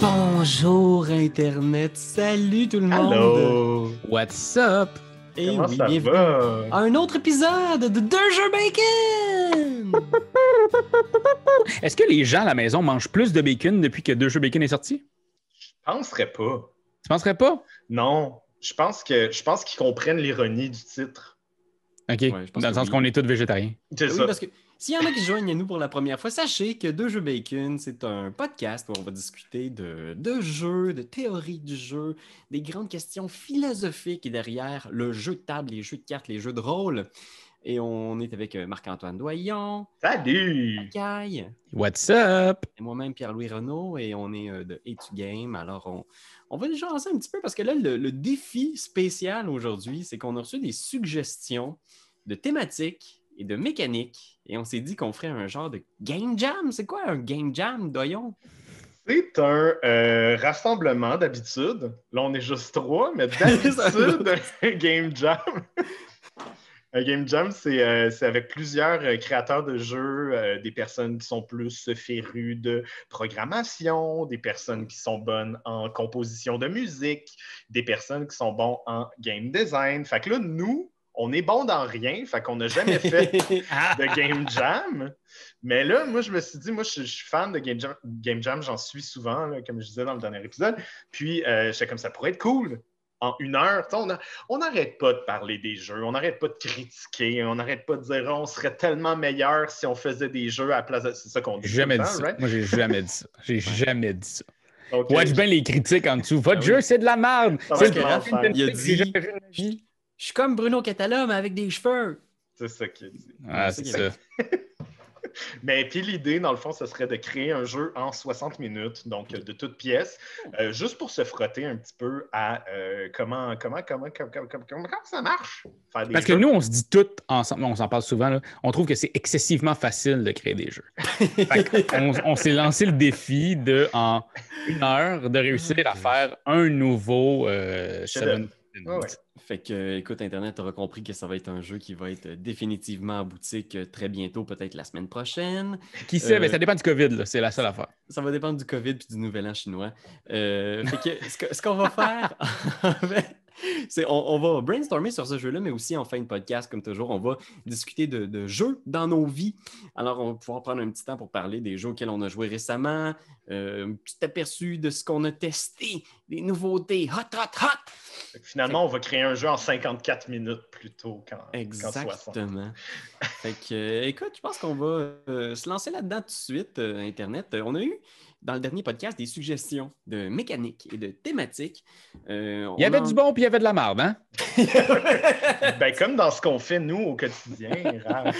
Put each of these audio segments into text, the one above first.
Bonjour Internet, salut tout le monde. What's up? Et Comment oui, ça bienvenue va? à un autre épisode de Deux jeux bacon. Est-ce que les gens à la maison mangent plus de bacon depuis que Deux jeux bacon est sorti? Je penserais pas. Tu penserais pas? Non. Je pense que je pense qu'ils comprennent l'ironie du titre. OK. Dans le sens oui. qu'on est tous végétariens. C'est Oui, ça. parce que s'il y en a qui se joignent à nous pour la première fois, sachez que Deux jeux bacon, c'est un podcast où on va discuter de, de jeux, de théories du jeu, des grandes questions philosophiques derrière le jeu de table, les jeux de cartes, les jeux de rôle. Et on est avec euh, Marc-Antoine Doyon, Salut! Caille, What's up? et moi-même Pierre-Louis Renaud, et on est euh, de A2 Game. Alors, on, on va déjà avancer un petit peu parce que là, le, le défi spécial aujourd'hui, c'est qu'on a reçu des suggestions de thématiques et de mécaniques, et on s'est dit qu'on ferait un genre de game jam. C'est quoi un game jam, Doyon? C'est un euh, rassemblement d'habitude. Là, on est juste trois, mais d'habitude, un game jam. Un game jam, c'est euh, avec plusieurs euh, créateurs de jeux, euh, des personnes qui sont plus férues de programmation, des personnes qui sont bonnes en composition de musique, des personnes qui sont bons en game design. Fait que là, nous, on est bons dans rien, fait qu'on n'a jamais fait de Game Jam. Mais là, moi, je me suis dit, moi, je, je suis fan de Game Jam, Game Jam j'en suis souvent, là, comme je disais dans le dernier épisode. Puis, euh, j'étais comme ça pourrait être cool. En une heure, on n'arrête pas de parler des jeux, on n'arrête pas de critiquer, on n'arrête pas de dire on serait tellement meilleur si on faisait des jeux à la place de. C'est ça qu'on dit. J'ai jamais dit temps, ça. right? Moi, j'ai jamais dit ça. J'ai jamais dit ça. Watch bien les critiques en dessous. Votre Ah oui. jeu, c'est de la merde. C'est le Il a dit- Je suis comme Bruno Catala, mais avec des cheveux. C'est ça qu'il dit. Ah, C'est ça. Mais puis l'idée, dans le fond, ce serait de créer un jeu en 60 minutes, donc de toutes pièces, euh, juste pour se frotter un petit peu à euh, comment, comment, comment, comment, comment, comment- comment ça marche? Faire des Parce que nous, on se dit tout ensemble, on s'en parle souvent, là, on trouve que c'est excessivement facile de créer des jeux. On s'est lancé le défi de, en une heure, de réussir à faire un nouveau euh. Seven Ouais. Fait que, écoute, Internet, tu auras compris que ça va être un jeu qui va être euh, définitivement en boutique euh, très bientôt, peut-être la semaine prochaine. Qui sait, Euh, mais ça dépend du COVID, là, c'est la seule affaire. Ça va dépendre du COVID puis du Nouvel An chinois. Euh, fait que ce qu'on va faire, en fait, on, on va brainstormer sur ce jeu-là, mais aussi en fin de podcast, comme toujours, on va discuter de, de jeux dans nos vies. Alors, on va pouvoir prendre un petit temps pour parler des jeux auxquels on a joué récemment, euh, un petit aperçu de ce qu'on a testé, des nouveautés, hot, hot, hot! Finalement, on va créer un jeu en 54 minutes plutôt qu'en qu'en 60. Exactement. fait que, euh, écoute, je pense qu'on va euh, se lancer là-dedans tout de suite, Internet. On a eu, dans le dernier podcast, des suggestions de mécanique et de thématiques. Euh, Il y avait en- du bon puis il y avait de la merde, hein? Ben, comme dans ce qu'on fait, nous, au quotidien, Ah ouais,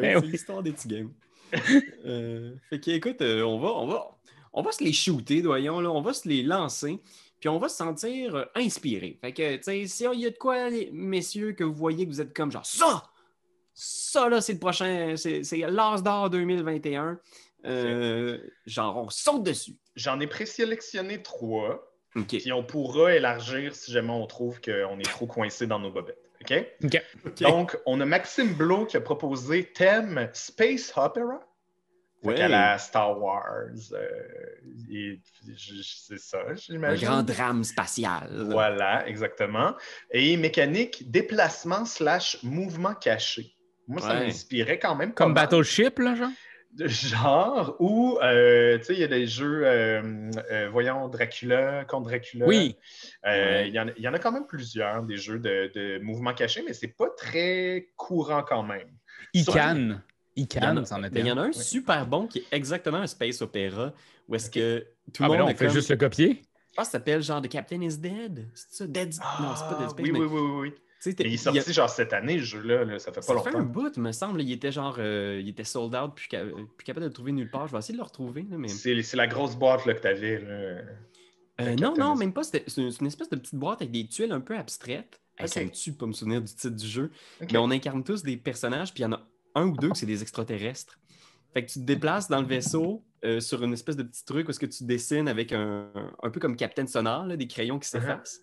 Ben c'est oui. l'histoire des petits games. Euh, fait que, écoute, euh, on, va, on, va, on va se les shooter, doyons, là. on va se les lancer, puis on va se sentir inspiré. Fait que, tu sais, si il y a de quoi, messieurs, que vous voyez que vous êtes comme genre ça, ça là, c'est le prochain, c'est c'est l'As d'or 2021. Euh, genre, on saute dessus. J'en ai présélectionné trois, OK. puis on pourra élargir si jamais on trouve qu'on est trop coincé dans nos bobettes. OK? Donc, on a Maxime Blo qui a proposé thème Space Opera. Ouais. qu'à la Star Wars. euh, c'est ça, Un j'imagine. grand drame spatial. Voilà, exactement. Et mécanique déplacement slash mouvement caché. Moi, ça m'inspirait quand même. Comme. Battleship, là, genre? De genre où, euh, tu sais, il y a des jeux, euh, euh, voyons, Dracula contre Dracula. Oui. Euh. Il y, en a- il y en a quand même plusieurs, des jeux de, de mouvement caché, mais c'est pas très courant quand même. Ican. Ican, a- c'en était. il y en a un Oui. super bon qui est exactement un space opéra où est-ce que tout le Ah, ben monde on fait comme- juste le copier. Je pense que ça s'appelle genre The Captain is Dead. C'est ça? Dead... non, c'est pas Dead Ah, Space, oui, mais oui, oui, oui, Mais il est il y a- sorti genre cette année, ce jeu-là, là, ça fait pas Ça fait un longtemps. bout, me semble. Il était genre, euh, il était sold out, puis, ca- capable de le trouver nulle part. Je vais essayer de le retrouver. là, mais... C'est c'est la grosse boîte là, que tu avais. Là. Euh, le non, non, même pas. C'est une, espèce de petite boîte avec des tuiles un peu abstraites. Hey, Ça me tue pas me souvenir du titre du jeu. Mais on incarne tous des personnages, puis il y en a un ou deux que c'est des extraterrestres. Fait que tu te déplaces dans le vaisseau euh, sur une espèce de petit truc où est-ce que tu dessines avec un, un peu comme Captain Sonore, là, des crayons qui Uh-huh. s'effacent.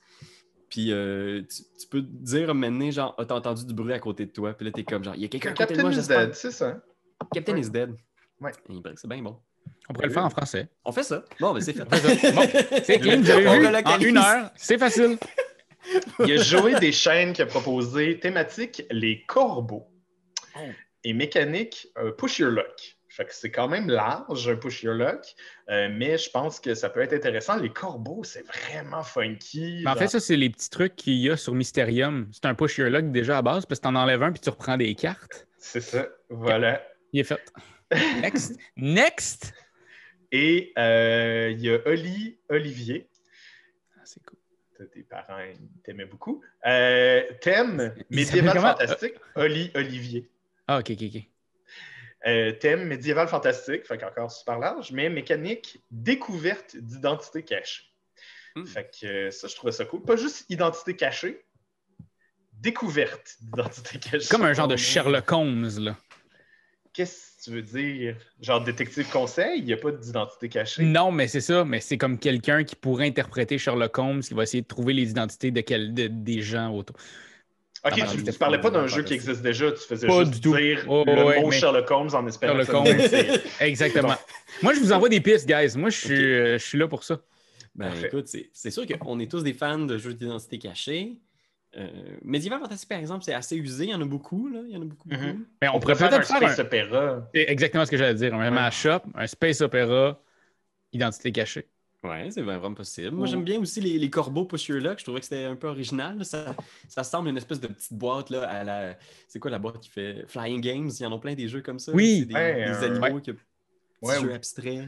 Puis euh, tu, tu peux dire maintenant, genre, ah, t'as entendu du bruit à côté de toi. Puis là, t'es comme, genre, il y a quelqu'un à côté de Captain is. Dead, c'est ça. Captain Ouais. is dead. Ouais. C'est bien bon. On pourrait le faire en français. On fait ça. Bon, ben c'est fait. Bon, c'est. En une heure, c'est facile. Il y a Joey Deschaines qui a proposé thématique les corbeaux Oh. et mécanique un push your luck. Fait que c'est quand même large, un push your luck, euh, mais je pense que ça peut être intéressant. Les corbeaux, c'est vraiment funky. En fait, ça, c'est les petits trucs qu'il y a sur Mysterium. C'est un push your luck déjà à base, parce que t'en enlèves un puis tu reprends des cartes. c'est ça. Voilà. Il est fait. Next. Next! Et euh, il y a Oli Olivier. Ah, c'est cool. Tes parents t'aimaient beaucoup. Euh, thème médiéval fantastique. Oli Olivier. Ah, ok, ok, ok. Euh, thème médiéval fantastique, fait qu'encore super large, mais mécanique découverte d'identité cachée. Hmm. Fait que euh, ça, je trouvais ça cool. Pas juste identité cachée, découverte d'identité cachée. Comme un genre de Sherlock Holmes, là. Qu'est-ce que tu veux dire? Genre détective conseil, il n'y a pas d'identité cachée? Non, mais c'est ça, mais c'est comme quelqu'un qui pourrait interpréter Sherlock Holmes, qui va essayer de trouver les identités de quel- de- des gens autour. Ok, tu, tu c'était parlais pas d'un jeu qui existe déjà, tu faisais Pas juste du tout. dire Oh, le ouais, mot mais- Sherlock Holmes en espérant Sherlock Holmes. Exactement. Moi, je vous envoie des pistes, guys. Moi, je suis, euh, je suis là pour ça. Ben Parfait. écoute, c'est sûr qu'on est tous des fans de jeux d'identité cachée. Euh, Medieval Fantasy, par exemple, c'est assez usé. Il y en a beaucoup, là. Il y en a beaucoup, beaucoup. Mhm. Mais on, On pourrait pourrait faire un peut-être faire un... space opéra. C'est exactement ce que j'allais dire. Un Ouais. mashup, un space opéra, identité cachée. Ouais, c'est vraiment possible. Moi, j'aime bien aussi les, les corbeaux push your luck. Je trouvais que c'était un peu original. Ça, ça semble une espèce de petite boîte là, à la. C'est quoi la boîte qui fait Flying Games? Il y en a plein des jeux comme ça. Oui. C'est des, Ouais, des euh, animaux qui petits Ouais, jeux abstraits.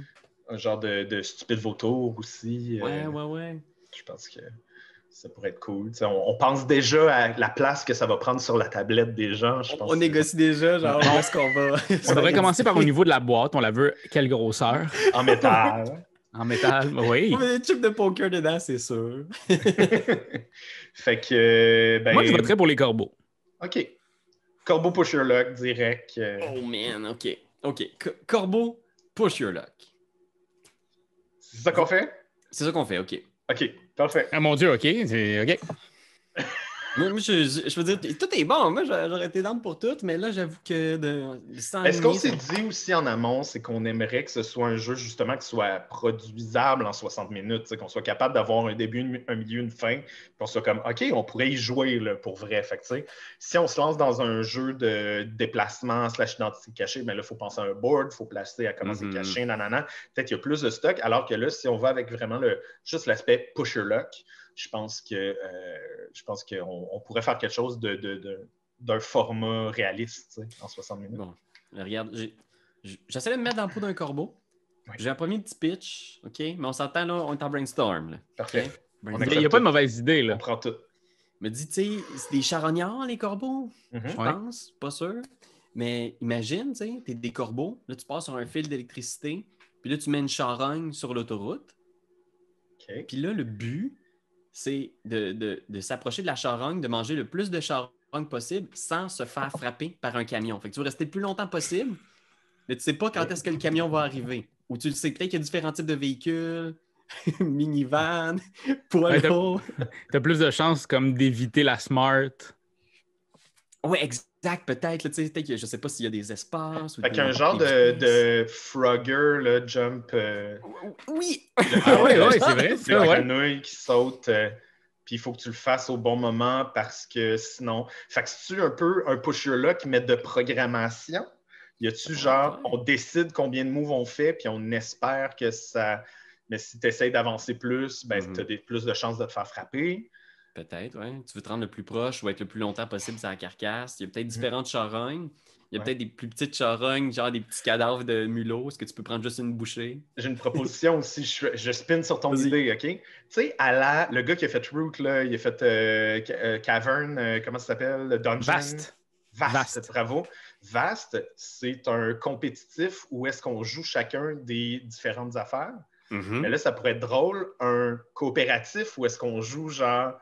Un genre de, de stupide vautour aussi. euh, Ouais, ouais, ouais. Je pense que ça pourrait être cool. On, on pense déjà à la place que ça va prendre sur la tablette des gens. Je On, pense on que- négocie déjà, genre, où est-ce qu'on va. On devrait commencer par au niveau de la boîte. On la veut quelle grosseur? En métal. En métal? Oui. On met des chips de poker dedans, c'est sûr. fait que. euh, Ben, Moi, je voterais pour les corbeaux. OK. Corbeau push your luck, direct. euh, Oh man, ok. Ok. Co- Corbeau, push your luck. C'est ça qu'on fait? C'est ça qu'on fait, ok. OK, parfait. Ah mon Dieu, OK. OK. Moi, moi, je, je- je veux dire, tout est bon. Moi, j'a- j'aurais été down pour tout, mais là, j'avoue que de, Est-ce qu'on s'est dit aussi en amont, c'est qu'on aimerait que ce soit un jeu justement qui soit produisable en 60 minutes, qu'on soit capable d'avoir un début, une- un milieu, une fin, qu'on soit comme OK, on pourrait y jouer là, pour vrai. Fait que, si on se lance dans un jeu de déplacement slash identité cachée, ben là, il faut penser à un board, il faut placer à comment Mhm. c'est caché, nanana. Peut-être qu'il y a plus de stock, alors que là, si on va avec vraiment le juste l'aspect pusher luck, je pense que euh, je pense qu'on on pourrait faire quelque chose de, de- de- d'un format réaliste tu sais, en 60 minutes. Bon, regarde, j'essaie de me mettre dans le pot d'un corbeau. Oui. J'ai un premier petit pitch, OK? Mais on s'entend, là, on est en brainstorm. Là. Parfait. On Il n'y a pas de mauvaise idée, On là. prend tout. Me dis, tu sais, c'est des charognards, les corbeaux? Mhm. Je Ouais. pense, pas sûr. Mais imagine, tu sais, t'es des corbeaux, là, tu passes sur un fil d'électricité, puis là, tu mets une charogne sur l'autoroute. Puis là, le but, c'est de, de- de s'approcher de la charogne, de manger le plus de charogne possible sans se faire frapper par un camion. Fait que tu veux rester le plus longtemps possible, mais tu sais pas quand est-ce que le camion va arriver. Ou tu le sais peut-être qu'il y a différents types de véhicules, minivan, poids lourd. T'as plus de chances comme d'éviter la smart. Ouais, exact, peut-être. là, tu sais, Peut-être que je sais pas s'il y a des espaces. ou Fait qu'un genre de, de Frogger, là, jump, euh, Oui! Ah ouais, ouais, c'est vrai, ça, ouais. grenouille qui saute, euh, puis il faut que tu le fasses au bon moment parce que sinon. Fait que c'est-tu un peu un pusher-là qui met de programmation? Y a-tu genre, Ouais. on décide combien de moves on fait, puis on espère que ça. Mais si tu essaies d'avancer plus, ben, Mhm. tu as plus de chances de te faire frapper. Peut-être, oui. Tu veux te rendre le plus proche ou être le plus longtemps possible sur la carcasse. Il y a peut-être différentes charognes. Il y a Ouais. peut-être des plus petites charognes, genre des petits cadavres de mulots. Est-ce que tu peux prendre juste une bouchée? J'ai une proposition aussi. Je, je spin sur ton idée, OK? Tu sais, à la, le gars qui a fait Root, là, il a fait euh, euh, Cavern, euh, comment ça s'appelle? Le Dungeon? Vaste. Vaste, Vaste. bravo. Vaste, c'est un compétitif où est-ce qu'on joue chacun des différentes affaires. Mhm. Mais là, ça pourrait être drôle, un coopératif où est-ce qu'on joue genre.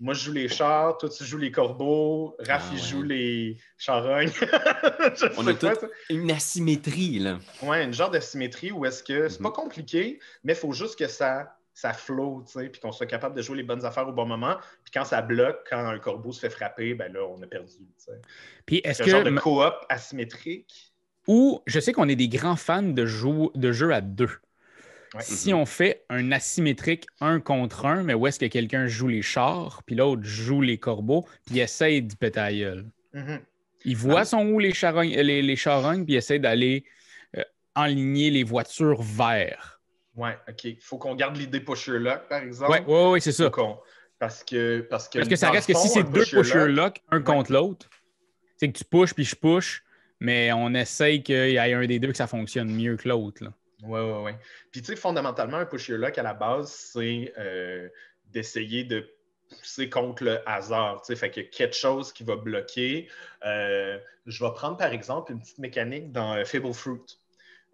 Moi, je joue les chars, toi, tu joues les corbeaux, Raph, Ah il ouais. joue les charognes. On a. Une asymétrie, là. Ouais, une genre de symétrie où est-ce que c'est Mhm. pas compliqué, mais il faut juste que ça, ça flow, tu sais, puis qu'on soit capable de jouer les bonnes affaires au bon moment. Puis quand ça bloque, quand un corbeau se fait frapper, ben là, on a perdu. tu sais. Puis est-ce C'est un genre de que. coop asymétrique. Ou je sais qu'on est des grands fans de, jeux, de jeux à deux. Ouais. Si on fait un asymétrique un contre un, mais où est-ce que quelqu'un joue les chars, puis l'autre joue les corbeaux, puis essaye d'y péter la gueule. Mhm. Il voit son où les charognes, les, les charognes, puis essaie d'aller euh, enligner les voitures vers. Ouais, OK. Il faut qu'on garde l'idée pusher lock, par exemple. Ouais, ouais, ouais, c'est ça. Parce que, parce que, Parce que ça reste que si c'est deux pusher lock, lock, un contre l'autre, c'est que tu pushes puis je push, mais on essaye qu'il y ait un des deux que ça fonctionne mieux que l'autre. Oui, oui, oui. Puis, tu sais, fondamentalement, un pusher lock, à la base, c'est euh, d'essayer de pousser contre le hasard. Tu sais, fait qu'il y a quelque chose qui va bloquer. Euh, je vais prendre, par exemple, une petite mécanique dans euh, Fable Fruit.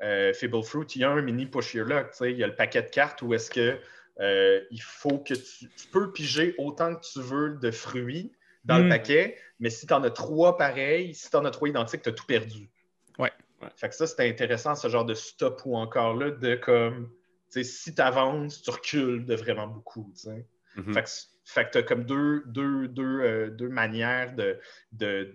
Euh, Fable Fruit, il y a un mini pusher lock. Tu sais, il y a le paquet de cartes où est-ce que il faut que tu, tu peux piger autant que tu veux de fruits dans Mm. le paquet, mais si tu en as trois pareils, si tu en as trois identiques, tu as tout perdu. Ouais. Fait que ça, c'était intéressant, ce genre de stop ou encore là, de comme, tu sais, si tu avances, tu recules de vraiment beaucoup, tu sais. Mhm. Fait que, fait que tu as comme deux, deux, deux, euh, deux manières de, de,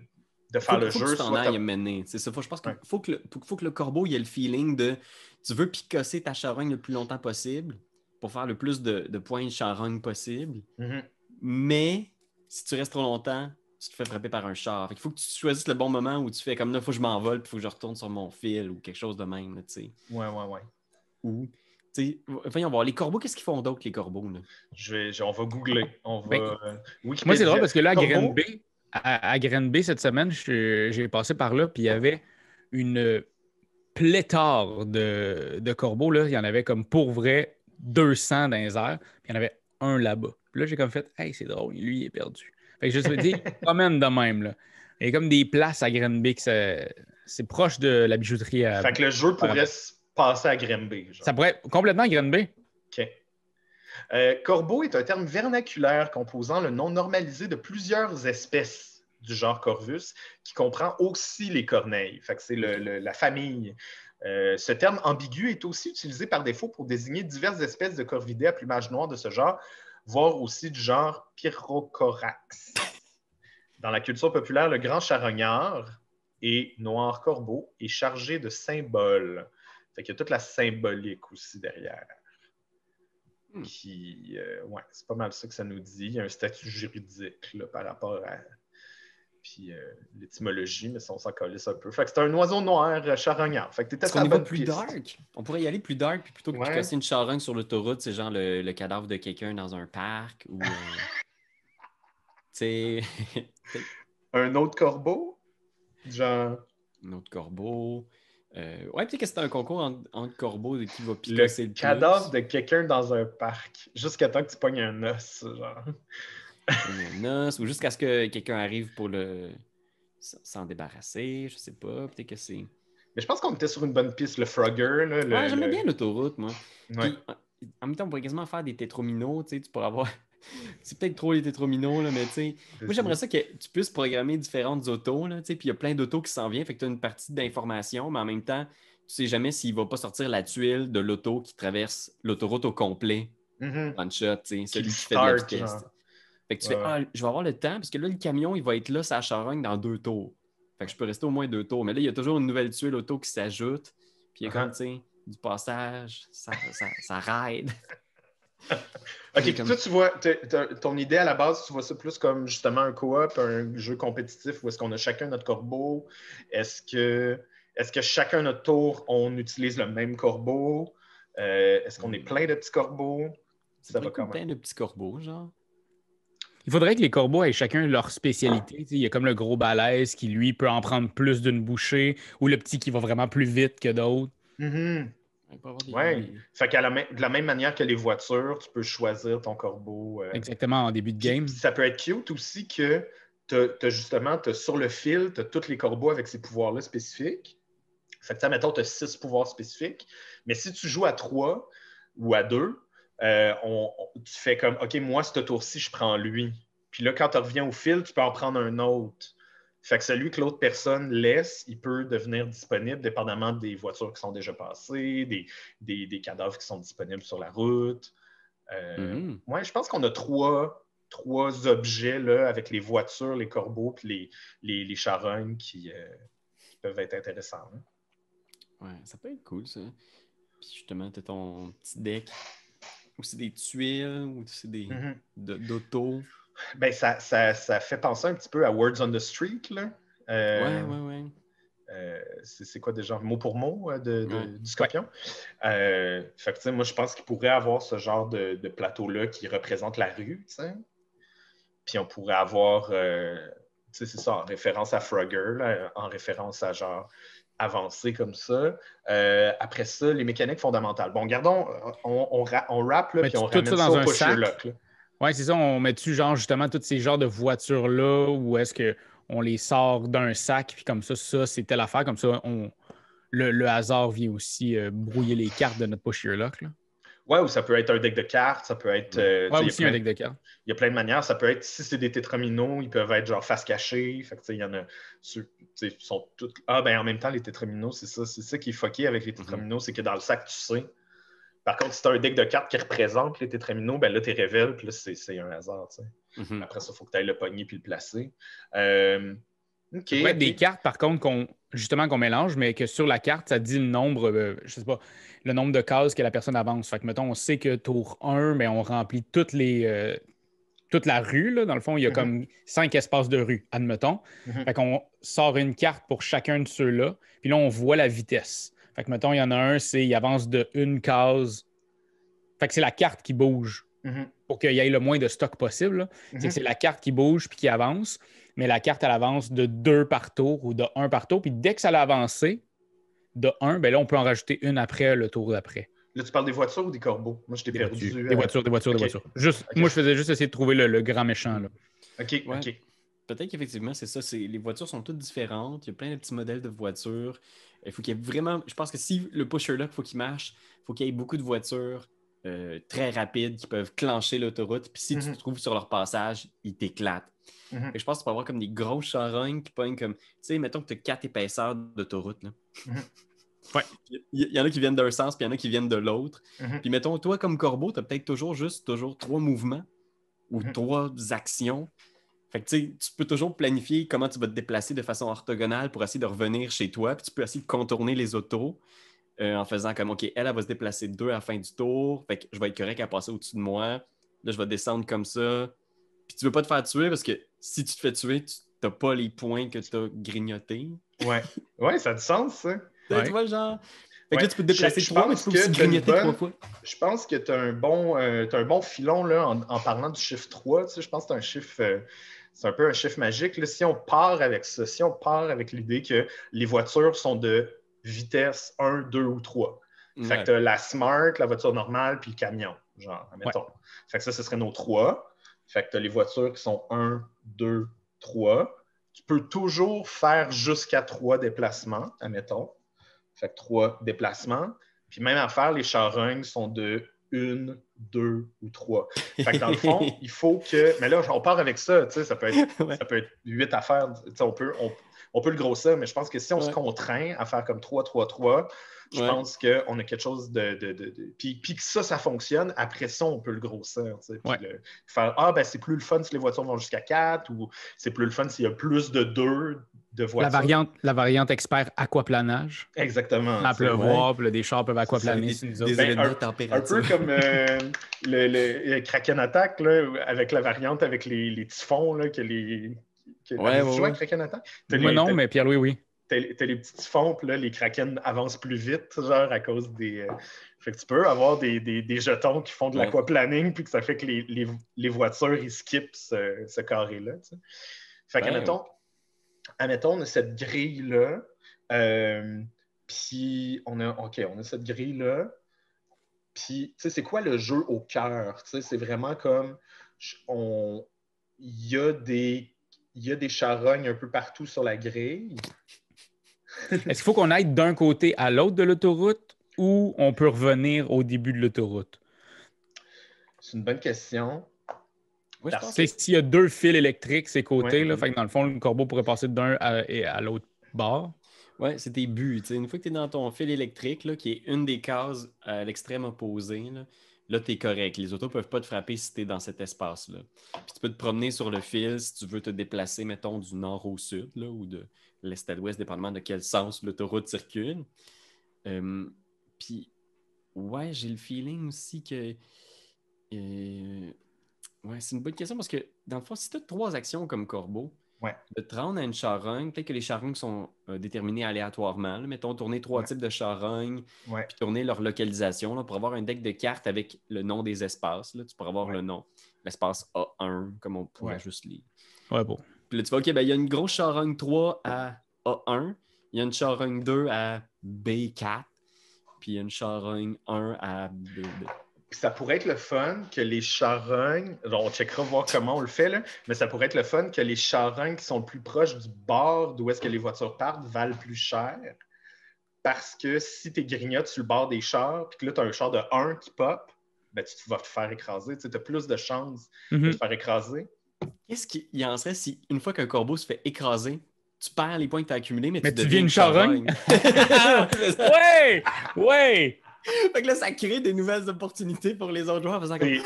de Faut, faire le faut jeu. que tu t'en ailles mener. C'est ça. Faut, je pense qu'il Ouais. faut, que le, faut, faut que le corbeau ait le feeling de tu veux picosser ta charogne le plus longtemps possible pour faire le plus de, de points de charogne possible. Mhm. Mais si tu restes trop longtemps, tu te fais frapper par un char. Fait qu'il faut que tu choisisses le bon moment où tu fais comme là, il faut que je m'envole, puis il faut que je retourne sur mon fil ou quelque chose de même. là, tu sais. Ouais, ouais, ouais. Ou, tu sais, voyons voir, les corbeaux, qu'est-ce qu'ils font d'autre, les corbeaux? Là? Je vais, je- on va googler. On va, Ben, euh, Moi, c'est drôle parce que là, à? Grenby, à, à Grenby, cette semaine, j'ai passé par là, puis il y avait une pléthore de, de corbeaux. Là. Il y en avait comme pour vrai 200 dans les airs, puis il y en avait un là-bas. Puis là, j'ai comme fait, hey, c'est drôle, lui, il est perdu. Fait que je me dis, promène de même. Là. Il y a comme des places à Grenby, que c'est proche de la bijouterie. À... Fait que le jeu pourrait se passer à Grimby. genre. Ça pourrait complètement à Grenby. OK. Euh, corbeau est un terme vernaculaire composant le nom normalisé de plusieurs espèces du genre Corvus, qui comprend aussi les corneilles. Fait que c'est le- le- la famille. Euh, ce terme ambigu est aussi utilisé par défaut pour désigner diverses espèces de corvidés à plumage noir de ce genre, voire aussi du genre Pyrocorax. Dans la culture populaire, le grand charognard et noir corbeau est chargé de symboles. Fait qu'il y a toute la symbolique aussi derrière. Hmm. Qui, euh, ouais, c'est pas mal ça que ça nous dit. Il y a un statut juridique là, par rapport à puis, euh, l'étymologie, mais ça, on s'en calisse un peu. Fait que c'est un oiseau noir euh, charognard. Fait que t'étais qu'on bonne plus piste. dark? On pourrait y aller plus dark, puis plutôt que de Ouais. casser une charogne sur l'autoroute, c'est genre le, le cadavre de quelqu'un dans un parc ou. euh, tu sais, Un autre corbeau? Genre, un autre corbeau. Euh, ouais, peut-être que c'était un concours entre, entre corbeaux de qui va le picasser le, plus. cadavre de quelqu'un dans un parc. Jusqu'à temps que tu pognes un os, genre. Ou jusqu'à ce que quelqu'un arrive pour le s'en débarrasser, je sais pas. Peut-être que c'est. Mais je pense qu'on était sur une bonne piste, le Frogger. Là, le- Ouais, j'aimais le- bien l'autoroute, moi. Ouais. Puis, en- même temps, on pourrait quasiment faire des tétrominos, tu sais, tu pourrais avoir. C'est peut-être trop les tétrominos, là, mais tu sais. Moi, j'aimerais ça que tu puisses programmer différentes autos, là, tu sais, puis il y a plein d'autos qui s'en viennent, fait que tu as une partie d'information, mais en même temps, tu sais jamais s'il va pas sortir la tuile de l'auto qui traverse l'autoroute au complet, Mhm. one shot, tu sais, celui qui fait de la vitesse. Fait que tu Ouais, fais, ah, je vais avoir le temps, parce que là, le camion, il va être là, sa charogne, dans deux tours. Fait que je peux rester au moins deux tours. Mais là, il y a toujours une nouvelle tuile auto qui s'ajoute, puis il y a comme, Uh-huh. tu sais, du passage, ça, ça, ça ride. OK, comme- toi, tu vois, ton idée à la base, tu vois ça plus comme justement un coop, un jeu compétitif où est-ce qu'on a chacun notre corbeau? Est-ce que, est que chacun notre tour, on utilise le même corbeau? Euh, est-ce qu'on est plein de petits corbeaux? Ça va plein de petits corbeaux, genre. Il faudrait que les corbeaux aient chacun leur spécialité. Il y a comme le gros balèze qui, lui, peut en prendre plus d'une bouchée, ou le petit qui va vraiment plus vite que d'autres. Des- Ouais. des- Fait qu'à la de la même manière que les voitures, tu peux choisir ton corbeau. euh, Exactement, en début de game. Ça peut être cute aussi que tu as, justement, t'as sur le fil, tu as tous les corbeaux avec ces pouvoirs-là spécifiques. Fait que, ça, mettons, tu as six pouvoirs spécifiques. Mais si tu joues à trois ou à deux, euh, on- tu fais comme, OK, moi, ce tour-ci, je prends lui. Puis là, quand tu reviens au fil, tu peux en prendre un autre. Fait que celui que l'autre personne laisse, il peut devenir disponible dépendamment des voitures qui sont déjà passées, des, des- des cadavres qui sont disponibles sur la route. Euh, Mhm. Ouais, je pense qu'on a trois, trois objets là, avec les voitures, les corbeaux puis les, les, les charognes qui, euh, qui peuvent être intéressants. hein. Ouais, ça peut être cool, ça. Puis justement, tu as ton petit deck, ou c'est des tuiles, ou c'est des Mhm. de- d'auto? Ben, ça, ça, ça fait penser un petit peu à Words on the Street, là. Euh, Ouais, ouais, ouais. euh, c'est quoi déjà, mot pour mot euh, de, de- Ouais. du scorpion? Euh, fait que, tu sais, moi, je pense qu'il pourrait avoir ce genre de, de plateau-là qui représente la rue, tu sais. Puis on pourrait avoir, tu sais, c'est ça, en référence à Frogger, là, en référence à genre avancé comme ça. Euh, après ça, les mécaniques fondamentales. Bon, gardons, on, on, ra- on wrap, là, puis on tout ramène ça ça, dans au un. Oui, c'est ça. On met-tu genre justement tous ces genres de voitures-là ou est-ce qu'on les sort d'un sac puis comme ça, ça, c'est telle affaire. Comme ça, on... le, le hasard vient aussi euh, brouiller les cartes de notre. Là? Ouais, ou ça peut être un deck de cartes, ça peut être. euh, Ouais, aussi un plein- deck de cartes. Il y a plein de manières. Ça peut être, si c'est des tétraminos, ils peuvent être genre face cachée. Fait que, tu sais, il y en a. sur- tu sais, ils sont toutes... Ah, ben en même temps, les tétraminos, c'est ça. C'est ça qui est fucké avec les tétraminos, c'est que dans le sac, tu sais. Par contre, si tu as un deck de cartes qui représente les tétraminos, ben là, tu révèles, puis là, c'est c'est un hasard, tu sais. Mhm. Après ça, il faut que tu ailles le pogner puis le placer. Euh, OK. Ça peut être des cartes, par contre, qu'on justement qu'on mélange, mais que sur la carte, ça dit le nombre, euh, je sais pas, le nombre de cases que la personne avance. Fait que, mettons, on sait que tour 1, mais on remplit toutes les, euh, toute la rue. Là. Dans le fond, il y a Mhm. comme cinq espaces de rue, admettons. Mhm. Fait qu'on sort une carte pour chacun de ceux-là, puis là, on voit la vitesse. Fait que, mettons, il y en a un, c'est il avance de une case. Fait que c'est la carte qui bouge Mhm. pour qu'il y ait le moins de stock possible. là. C'est que c'est la carte qui bouge puis qui avance, mais la carte, elle avance de deux par tour ou de un par tour. Puis dès que ça l'a avancé de un, ben là, on peut en rajouter une après le tour d'après. Là, tu parles des voitures ou des corbeaux? Moi, je t'ai Des perdu. voitures, euh, des voitures, des voitures, des voitures. Juste. Moi, je faisais juste essayer de trouver le, le grand méchant. Là. OK, Ouais. OK. Peut-être qu'effectivement, c'est ça. c'est- Les voitures sont toutes différentes. Il y a plein de petits modèles de voitures. Il faut qu'il y ait vraiment. Je pense que si le pusher là, faut qu'il marche, il faut qu'il y ait beaucoup de voitures euh, très rapides qui peuvent clencher l'autoroute. Puis si tu Mhm. te trouves sur leur passage, ils t'éclatent. Mhm. Fait que Je pense que tu peux avoir comme des grosses charognes qui pognent comme. Tu sais, mettons que tu as quatre épaisseurs d'autoroute. là. Mhm. Ouais. Il y, en a qui viennent d'un sens, puis il y en a qui viennent de l'autre. Mhm. Puis mettons, toi, comme corbeau, tu as peut-être toujours juste toujours trois mouvements ou Mhm. trois actions. Fait que tu sais, tu peux toujours planifier comment tu vas te déplacer de façon orthogonale pour essayer de revenir chez toi. Puis tu peux essayer de contourner les autos euh, en faisant comme OK, elle, elle va se déplacer deux à la fin du tour. Fait que je vais être correct à passer au-dessus de moi. Là, je vais descendre comme ça. Puis tu veux pas te faire tuer parce que si tu te fais tuer, tu n'as pas les points que tu as grignotés. Ouais. ouais, ça a du sens, ça. Tu Ouais. Tu vois, genre. Fait que Ouais. là, tu peux te déplacer Je- je trois, mais pense tu peux aussi grignoter bonne- trois fois. Je pense que tu as un bon, euh, un bon filon là, en, en parlant du chiffre 3. Tu sais, je pense que c'est un chiffre. euh, c'est un peu un chiffre magique. là. Si on part avec ça, si on part avec l'idée que les voitures sont de vitesse 1, 2 ou 3. Fait que t'as la Smart, la voiture normale, puis le camion, genre, admettons. Fait que ça, ce serait nos trois. Fait que t'as les voitures qui sont 1, 2, 3. Tu peux toujours faire jusqu'à trois déplacements, admettons. Fait que trois déplacements. Puis même à faire, les charognes sont de une, deux ou trois. Fait que dans le fond, il faut que. Mais là, on part avec ça, tu sais, ça peut être Ouais. ça peut être huit affaires. Tu sais, on, peut, on, on peut le grossir, mais je pense que si on se contraint à faire comme 3, 3, 3, je Ouais. pense qu'on a quelque chose de. de, de- de- Puis, puis que ça, ça fonctionne, après ça, on peut le grossir. tu sais, puis Ouais. le- faire Ah, ben c'est plus le fun si les voitures vont jusqu'à 4 ou c'est plus le fun s'il y a plus de 2 de La voitures. variante, la variante expert aquaplanage. Exactement. À pleuvoir, puis des chars peuvent aquaplaner. des, des autres. Ben, un- Un peu comme euh, le, le- le Kraken Attack, là, avec la variante avec les, les typhons, là, que les. Ouais, ouais, joué à ouais. Kraken Attack? T'as Moi les- non, t'as- mais Pierre-Louis, oui. T'as les petits puis là, les Kraken avancent plus vite, genre, à cause des. euh, Fait que tu peux avoir des, des- des jetons qui font de Ouais. l'aquaplaning, puis que ça fait que les, les- les voitures, ils skippent ce, ce carré-là. tu. Fait qu'admettons, admettons, on a cette grille-là, euh, puis on a, OK, on a cette grille-là, puis, tu sais, c'est quoi le jeu au cœur? Tu sais, c'est vraiment comme, on, il y a des, y a des charognes un peu partout sur la grille. Est-ce qu'il faut qu'on aille d'un côté à l'autre de l'autoroute ou on peut revenir au début de l'autoroute? C'est une bonne question. Sais, S'il y a deux fils électriques, ces côtés, Ouais. là, fait que dans le fond, le corbeau pourrait passer d'un à, l'autre bord. Ouais, c'est tes buts. Une fois que tu es dans ton fil électrique, là, qui est une des cases à l'extrême opposé, là, là tu es correct. Les autos ne peuvent pas te frapper si tu es dans cet espace-là. Puis tu peux te promener sur le fil si tu veux te déplacer, mettons, du nord au sud là, ou de l'est à l'ouest, dépendamment de quel sens l'autoroute circule. Euh, Puis, ouais, j'ai le feeling aussi que. euh, ouais, c'est une bonne question parce que, dans le fond, si tu as trois actions comme corbeau, Ouais. De te rendre à une charogne, peut-être que les charognes sont euh, déterminées aléatoirement. Là. Mettons, tourner trois types de charognes, puis tourner leur localisation là, pour avoir un deck de cartes avec le nom des espaces. Là. Tu pourras avoir le nom, l'espace A1, comme on pourrait juste lire. Ouais. Puis là, tu vois, OK, ben, il y a une grosse charogne 3 à A1, il y a une charogne 2 à B4, puis il y a une charogne 1 à B2 ça pourrait être le fun que les charognes, on checkera voir comment on le fait, là, mais ça pourrait être le fun que les charognes qui sont le plus proches du bord d'où est-ce que les voitures partent valent plus cher. Parce que si tu grignotes sur le bord des chars, puis que là, tu as un char de 1 qui pop, ben, tu vas te faire écraser. Tu as plus de chances de Mhm. te faire écraser. Qu'est-ce qu'il en serait si, une fois qu'un corbeau se fait écraser, tu perds les points que tu as accumulés, mais, Mais tu tu deviens deviens une charogne. ouais! Ouais! Fait que là, ça crée des nouvelles opportunités pour les autres joueurs en faisant comme. C'est-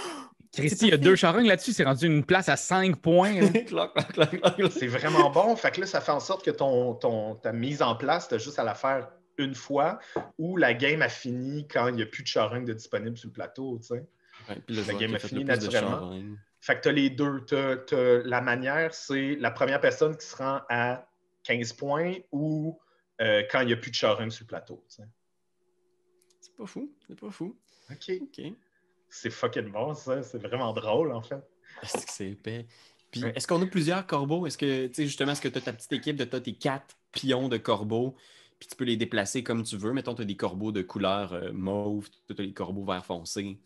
Christy, il y a deux charognes là-dessus, c'est rendu une place à 5 points. C'est vraiment bon. Fait que là, ça fait en sorte que ton, ton, ta mise en place, tu as juste à la faire une fois ou la game a fini quand il n'y a plus de charogne de disponible sur le plateau. tu sais. Ouais, puis le La game a fini naturellement. Fait que tu as les deux. La manière, c'est la première personne qui se rend à 15 points ou euh, quand il n'y a plus de charogne sur le plateau. tu sais. C'est pas fou, c'est pas fou. OK. OK. C'est fucking bon, ça. C'est vraiment drôle, en fait. Est-ce que c'est épais? Puis, Ouais. est-ce qu'on a plusieurs corbeaux? Est-ce que, tu sais, justement, est-ce que tu as ta petite équipe de t'as tes quatre pions de corbeaux, puis tu peux les déplacer comme tu veux? Mettons, tu as des corbeaux de couleur euh, mauve, tu as les corbeaux vert foncé.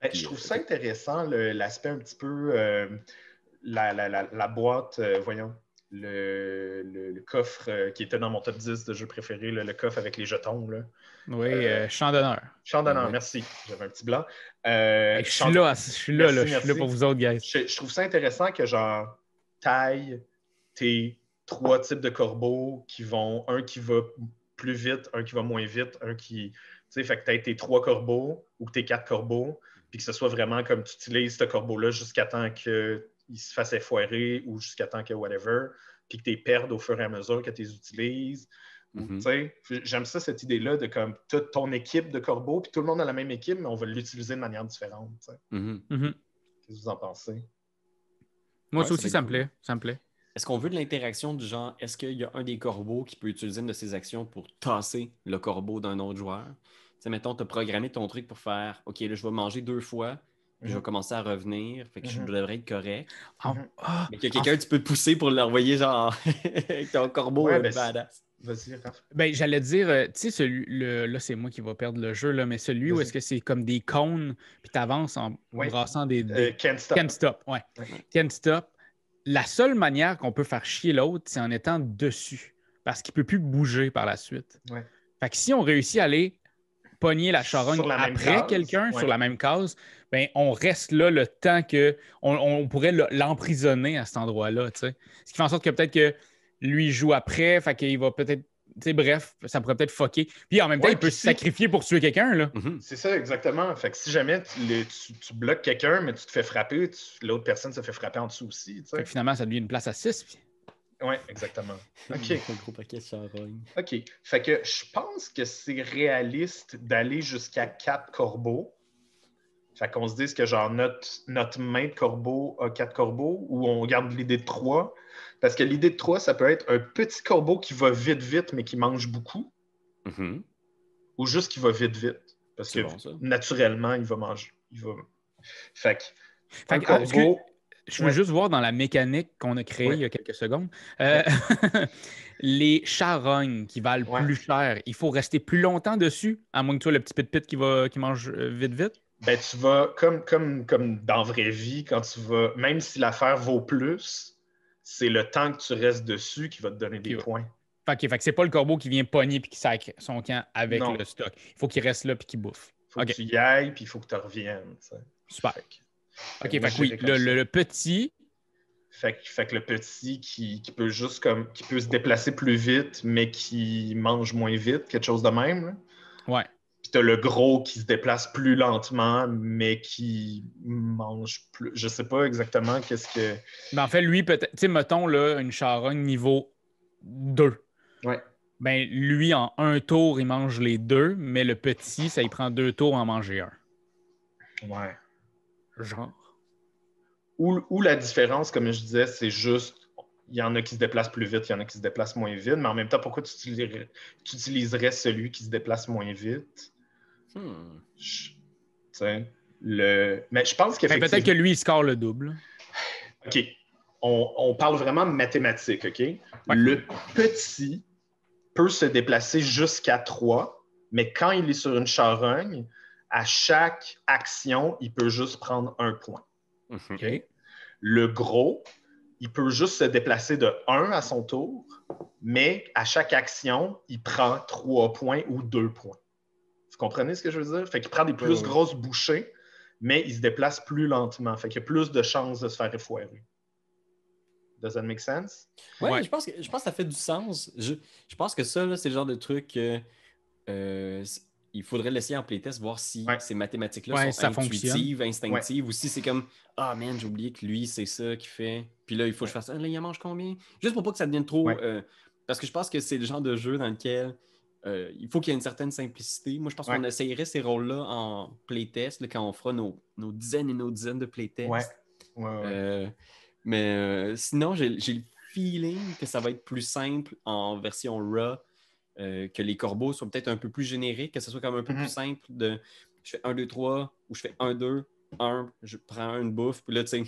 Ben, Puis, je trouve euh, ça intéressant, l'aspect un petit peu. euh, la, la- la- la boîte, euh, voyons, le, le- le coffre euh, qui était dans mon top 10 de jeux préférés, là, le coffre avec les jetons. Là. Oui, euh, champ d'honneur. Champ d'honneur, merci. J'avais un petit blanc. Euh, Hey, je suis là, je suis là, Merci, là, je suis là pour vous autres, guys. Je, je trouve ça intéressant que, genre, taille tes trois types de corbeaux qui vont, un qui va plus vite, un qui va moins vite, un qui. Tu sais, fait que tu tes trois corbeaux ou que tes quatre corbeaux, puis que ce soit vraiment comme tu utilises ce corbeau-là jusqu'à temps qu'il se fasse effoirer ou jusqu'à temps que whatever, puis que tu les perdes au fur et à mesure que tu les utilises. Ou, Mhm. tu sais, J'aime ça, cette idée-là de comme toute ton équipe de corbeaux, puis tout le monde a la même équipe, mais on va l'utiliser de manière différente. tu sais. Mhm. Mhm. Qu'est-ce que vous en pensez? Moi, Ouais, ça aussi, ça me plaît. Ça me plaît. Est-ce qu'on veut de l'interaction du genre, est-ce qu'il y a un des corbeaux qui peut utiliser une de ses actions pour tasser le corbeau d'un autre joueur? Tu sais, mettons, tu as programmé ton truc pour faire, OK, là, je vais manger deux fois, je vais Mhm. commencer à revenir, fait que je Mhm. devrais être correct. Ah, Mhm. ah, Mais qu'il y a quelqu'un, tu peux te pousser pour l'envoyer, genre, avec ton corbeau Ouais, euh, ben, badass. Vas-y. Ben, j'allais dire, euh, tu sais, celui, le, là, c'est moi qui va perdre le jeu, là, mais celui où est-ce que c'est comme des cônes, puis tu avances en Ouais. brassant des. des... Euh, Can't Stop. Can't stop, ouais. Can't stop. La seule manière qu'on peut faire chier l'autre, c'est en étant dessus, parce qu'il ne peut plus bouger par la suite. Ouais. Fait que si on réussit à aller pogner la charogne la après quelqu'un ouais. sur la même case, ben, on reste là le temps que on, on pourrait le- l'emprisonner à cet endroit-là. tu sais. Ce qui fait en sorte que peut-être que lui joue après, fait qu'il va peut-être. tu sais, Bref, ça pourrait peut-être fucker. Puis en même temps, Ouais, il peut se si- sacrifier pour tuer quelqu'un. là. Mhm. C'est ça, exactement. Fait que si jamais tu, le- tu- tu bloques quelqu'un, mais tu te fais frapper, l'autre personne se fait frapper en dessous aussi. Fait que finalement, ça devient une place à 6. Oui, exactement. OK. Un gros paquet de charognes. OK. Fait que je pense que c'est réaliste d'aller jusqu'à quatre corbeaux. Fait qu'on se dise que genre notre, notre main de corbeau a quatre corbeaux ou on garde l'idée de trois. Parce que l'idée de trois, ça peut être un petit corbeau qui va vite, vite, mais qui mange beaucoup. Mhm. Ou juste qui va vite, vite. Parce que bon, naturellement, il va manger. Il va... Fait que, Fait un que, ah, corbeau, Je veux Ouais. juste voir dans la mécanique qu'on a créée Ouais. il y a quelques secondes. Euh, les charognes qui valent plus cher, il faut rester plus longtemps dessus, à moins que tu sois le petit pit-pit qui, va, qui mange euh, vite, vite? ben, tu vas, comme, comme, comme dans la vraie vie, quand tu vas, même si l'affaire vaut plus, c'est le temps que tu restes dessus qui va te donner des points. Fait que, fait que c'est pas le corbeau qui vient pogner et qui sacre son camp avec Non. le stock. Il faut qu'il reste là et qu'il bouffe. faut que tu y ailles, puis il faut que tu reviennes. Super. Fait OK, fait que oui, le, ça. le- le petit, Fait que, fait que le petit qui, qui peut juste comme qui peut se déplacer plus vite, mais qui mange moins vite, quelque chose de même. là. ouais. Puis t'as le gros qui se déplace plus lentement, mais qui mange plus. Je sais pas exactement qu'est-ce que. Ben, en fait, lui, peut-être, tu sais, mettons là, une charogne niveau 2. Ouais. Ben, lui, en un tour, il mange les deux, mais le petit, ça il prend deux tours en manger un. Ouais. Genre? Ou, ou la différence, comme je disais, c'est juste, il y en a qui se déplacent plus vite, il y en a qui se déplacent moins vite, mais en même temps, pourquoi tu utiliserais, tu utiliserais celui qui se déplace moins vite? Hmm. Je- le... Mais je pense Ben, qu'effectivement... Peut-être que lui, il score le double. OK. On, on parle vraiment mathématiques, OK? Le petit peut se déplacer jusqu'à 3, mais quand il est sur une charogne, à chaque action, il peut juste prendre un point. Mhm. OK? Le gros, il peut juste se déplacer de 1 à son tour, mais à chaque action, il prend 3 points ou 2 points. Vous comprenez ce que je veux dire? Fait qu'il prend des plus Oui, oui. grosses bouchées, mais il se déplace plus lentement. Fait qu'il y a plus de chances de se faire effoirer. Does that make sense? Ouais, Ouais. Je, pense que, je pense que ça fait du sens. Je, je pense que ça, là, c'est le genre de truc que euh, il faudrait l'essayer en playtest, voir si Ouais. ces mathématiques-là Ouais, sont intuitives, instinctives, ou si c'est comme Ah man, j'ai oublié que lui, c'est ça qu'il fait. Puis là, il faut que je fasse ça. Là, il en mange combien? Juste pour pas que ça devienne trop. Euh, parce que je pense que c'est le genre de jeu dans lequel euh, il faut qu'il y ait une certaine simplicité. Moi, je pense qu'on essayerait ces rôles-là en playtest là, quand on fera nos, nos dizaines et nos dizaines de playtests. Euh, mais euh, sinon, j'ai le feeling que ça va être plus simple en version RAW, euh, que les corbeaux soient peut-être un peu plus génériques, que ce soit comme un peu Mhm. plus simple de je fais 1, 2, 3 ou je fais 1, 2, 1, je prends une bouffe, puis là, tu sais,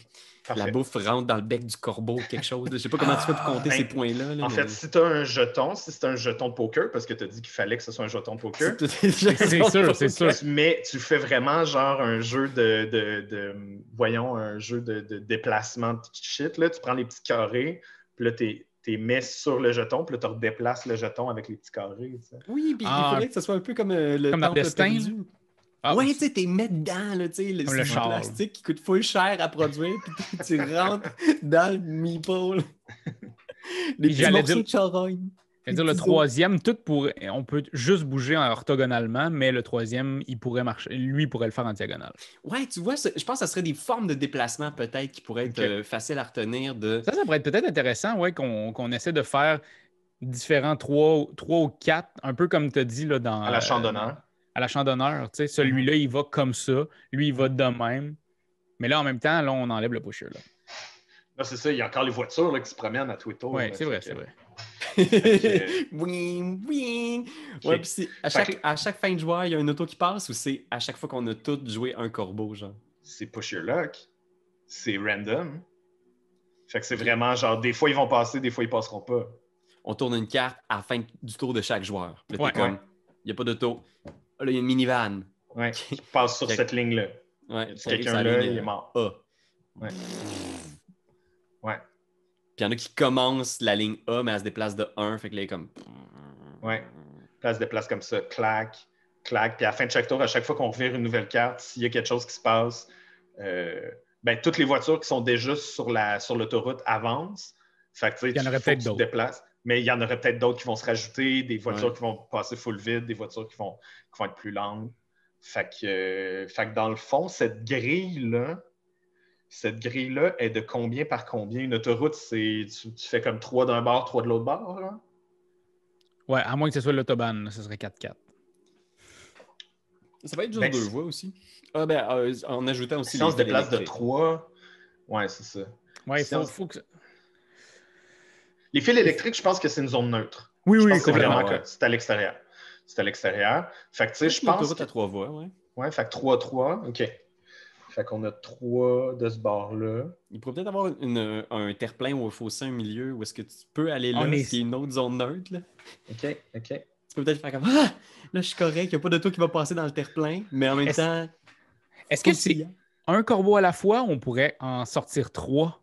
la bouffe rentre dans le bec du corbeau, quelque chose. Je sais pas comment tu fais pour compter Ben, ces points-là. là, En mais- fait, si tu as un jeton, si c'est un jeton de poker, parce que tu as dit qu'il fallait que ce soit un jeton de poker, C'est sûr, c'est sûr. tu, mets- tu fais vraiment genre un jeu de, de- de- voyons, un jeu de, de déplacement de shit. Là. Tu prends les petits carrés, puis là, tu les mets sur le jeton, puis là, tu redéplaces le jeton avec les petits carrés. tu. Oui, puis Ah, il faudrait que ce soit un peu comme euh, le comme temple Destin, perdu. Ah, ouais, tu sais, t'es mets dedans, là, tu sais, le, le char. plastique qui coûte full cher à produire, puis tu, tu rentres dans le meeple. Des petits j'allais morceaux dire- de charogne. Je veux dire, le troisième, tout pour... on peut juste bouger en orthogonalement, mais le troisième, il pourrait marcher. Lui, il pourrait le faire en diagonale. Ouais, tu vois, je pense que ça serait des formes de déplacement peut-être qui pourraient être euh, faciles à retenir de... Ça, ça pourrait être peut-être intéressant, ouais, qu'on qu'on essaie de faire différents trois, trois ou quatre, un peu comme tu as dit là, dans. À la euh, chandonneur. à la chandonneur. tu sais. Celui-là, il va comme ça. Lui, il va de même. Mais là, en même temps, là, on enlève le pusher. Là. Là, c'est ça, il y a encore les voitures là, qui se promènent à Twitter. Oui, là, c'est vrai, c'est vrai. Wing, wing. Ouais, puis c'est- à chaque, que- à chaque fin de joueur, il y a une auto qui passe ou c'est à chaque fois qu'on a tous joué un corbeau, genre? C'est push your luck. C'est random. Fait que c'est vraiment genre, des fois ils vont passer, des fois ils passeront pas. On tourne une carte à la fin du tour de chaque joueur. Puis là, Ouais, t'es comme, ouais. il n'y a pas d'auto. Ah, là, il y a une minivan. Ouais, qui passe sur Fait- cette ligne-là. Ouais, quelqu'un là, ligne, il est mort. Ouais. Puis il y en a qui commencent la ligne A, mais elle se déplace de 1. Fait que là, il est comme. Ouais. Puis elle se déplace comme ça, clac, clac. Puis à la fin de chaque tour, à chaque fois qu'on revire une nouvelle carte, s'il y a quelque chose qui se passe, euh, ben, toutes les voitures qui sont déjà sur la sur l'autoroute avancent. Fait que, tu sais, Il y en tu- aurait peut-être que tu te d'autres. déplaces. Mais il y en aurait peut-être d'autres qui vont se rajouter, des voitures Ouais. qui vont passer full vide, des voitures qui vont, qui vont être plus lentes. Fait que, euh, fait que dans le fond, cette grille-là, cette grille-là est de combien par combien? Une autoroute, c'est tu, tu fais comme trois d'un bord, trois de l'autre bord. là? Ouais, à moins que ce soit l'autobahn, ce serait 4-4. Ça va être juste Ben, deux voies aussi. Ah, ben, euh, en ajoutant aussi. Si on les se déplace de fils électriques. trois, ouais, c'est ça. Ouais, il faut, faut que ça- Les fils électriques, je pense que c'est une zone neutre. Oui, Je oui, pense c'est vraiment ouais. que c'est à l'extérieur. C'est à l'extérieur. Fait que, tu sais, je Une pense. autoroute que- à trois voies, ouais. Ouais, fait que 3-3, OK. Fait qu'on a 3 de ce bord-là. Il pourrait peut-être avoir une- un terre-plein ou un fossé au milieu où est-ce que tu peux aller là, On est- ce qui est une autre zone neutre. Là. OK, OK. Tu peux peut-être faire comme Ah, là, je suis correct, il n'y a pas d'auto qui va passer dans le terre-plein, mais en même Est-ce- temps. Est-ce que c'est un corbeau à la fois ou on pourrait en sortir trois?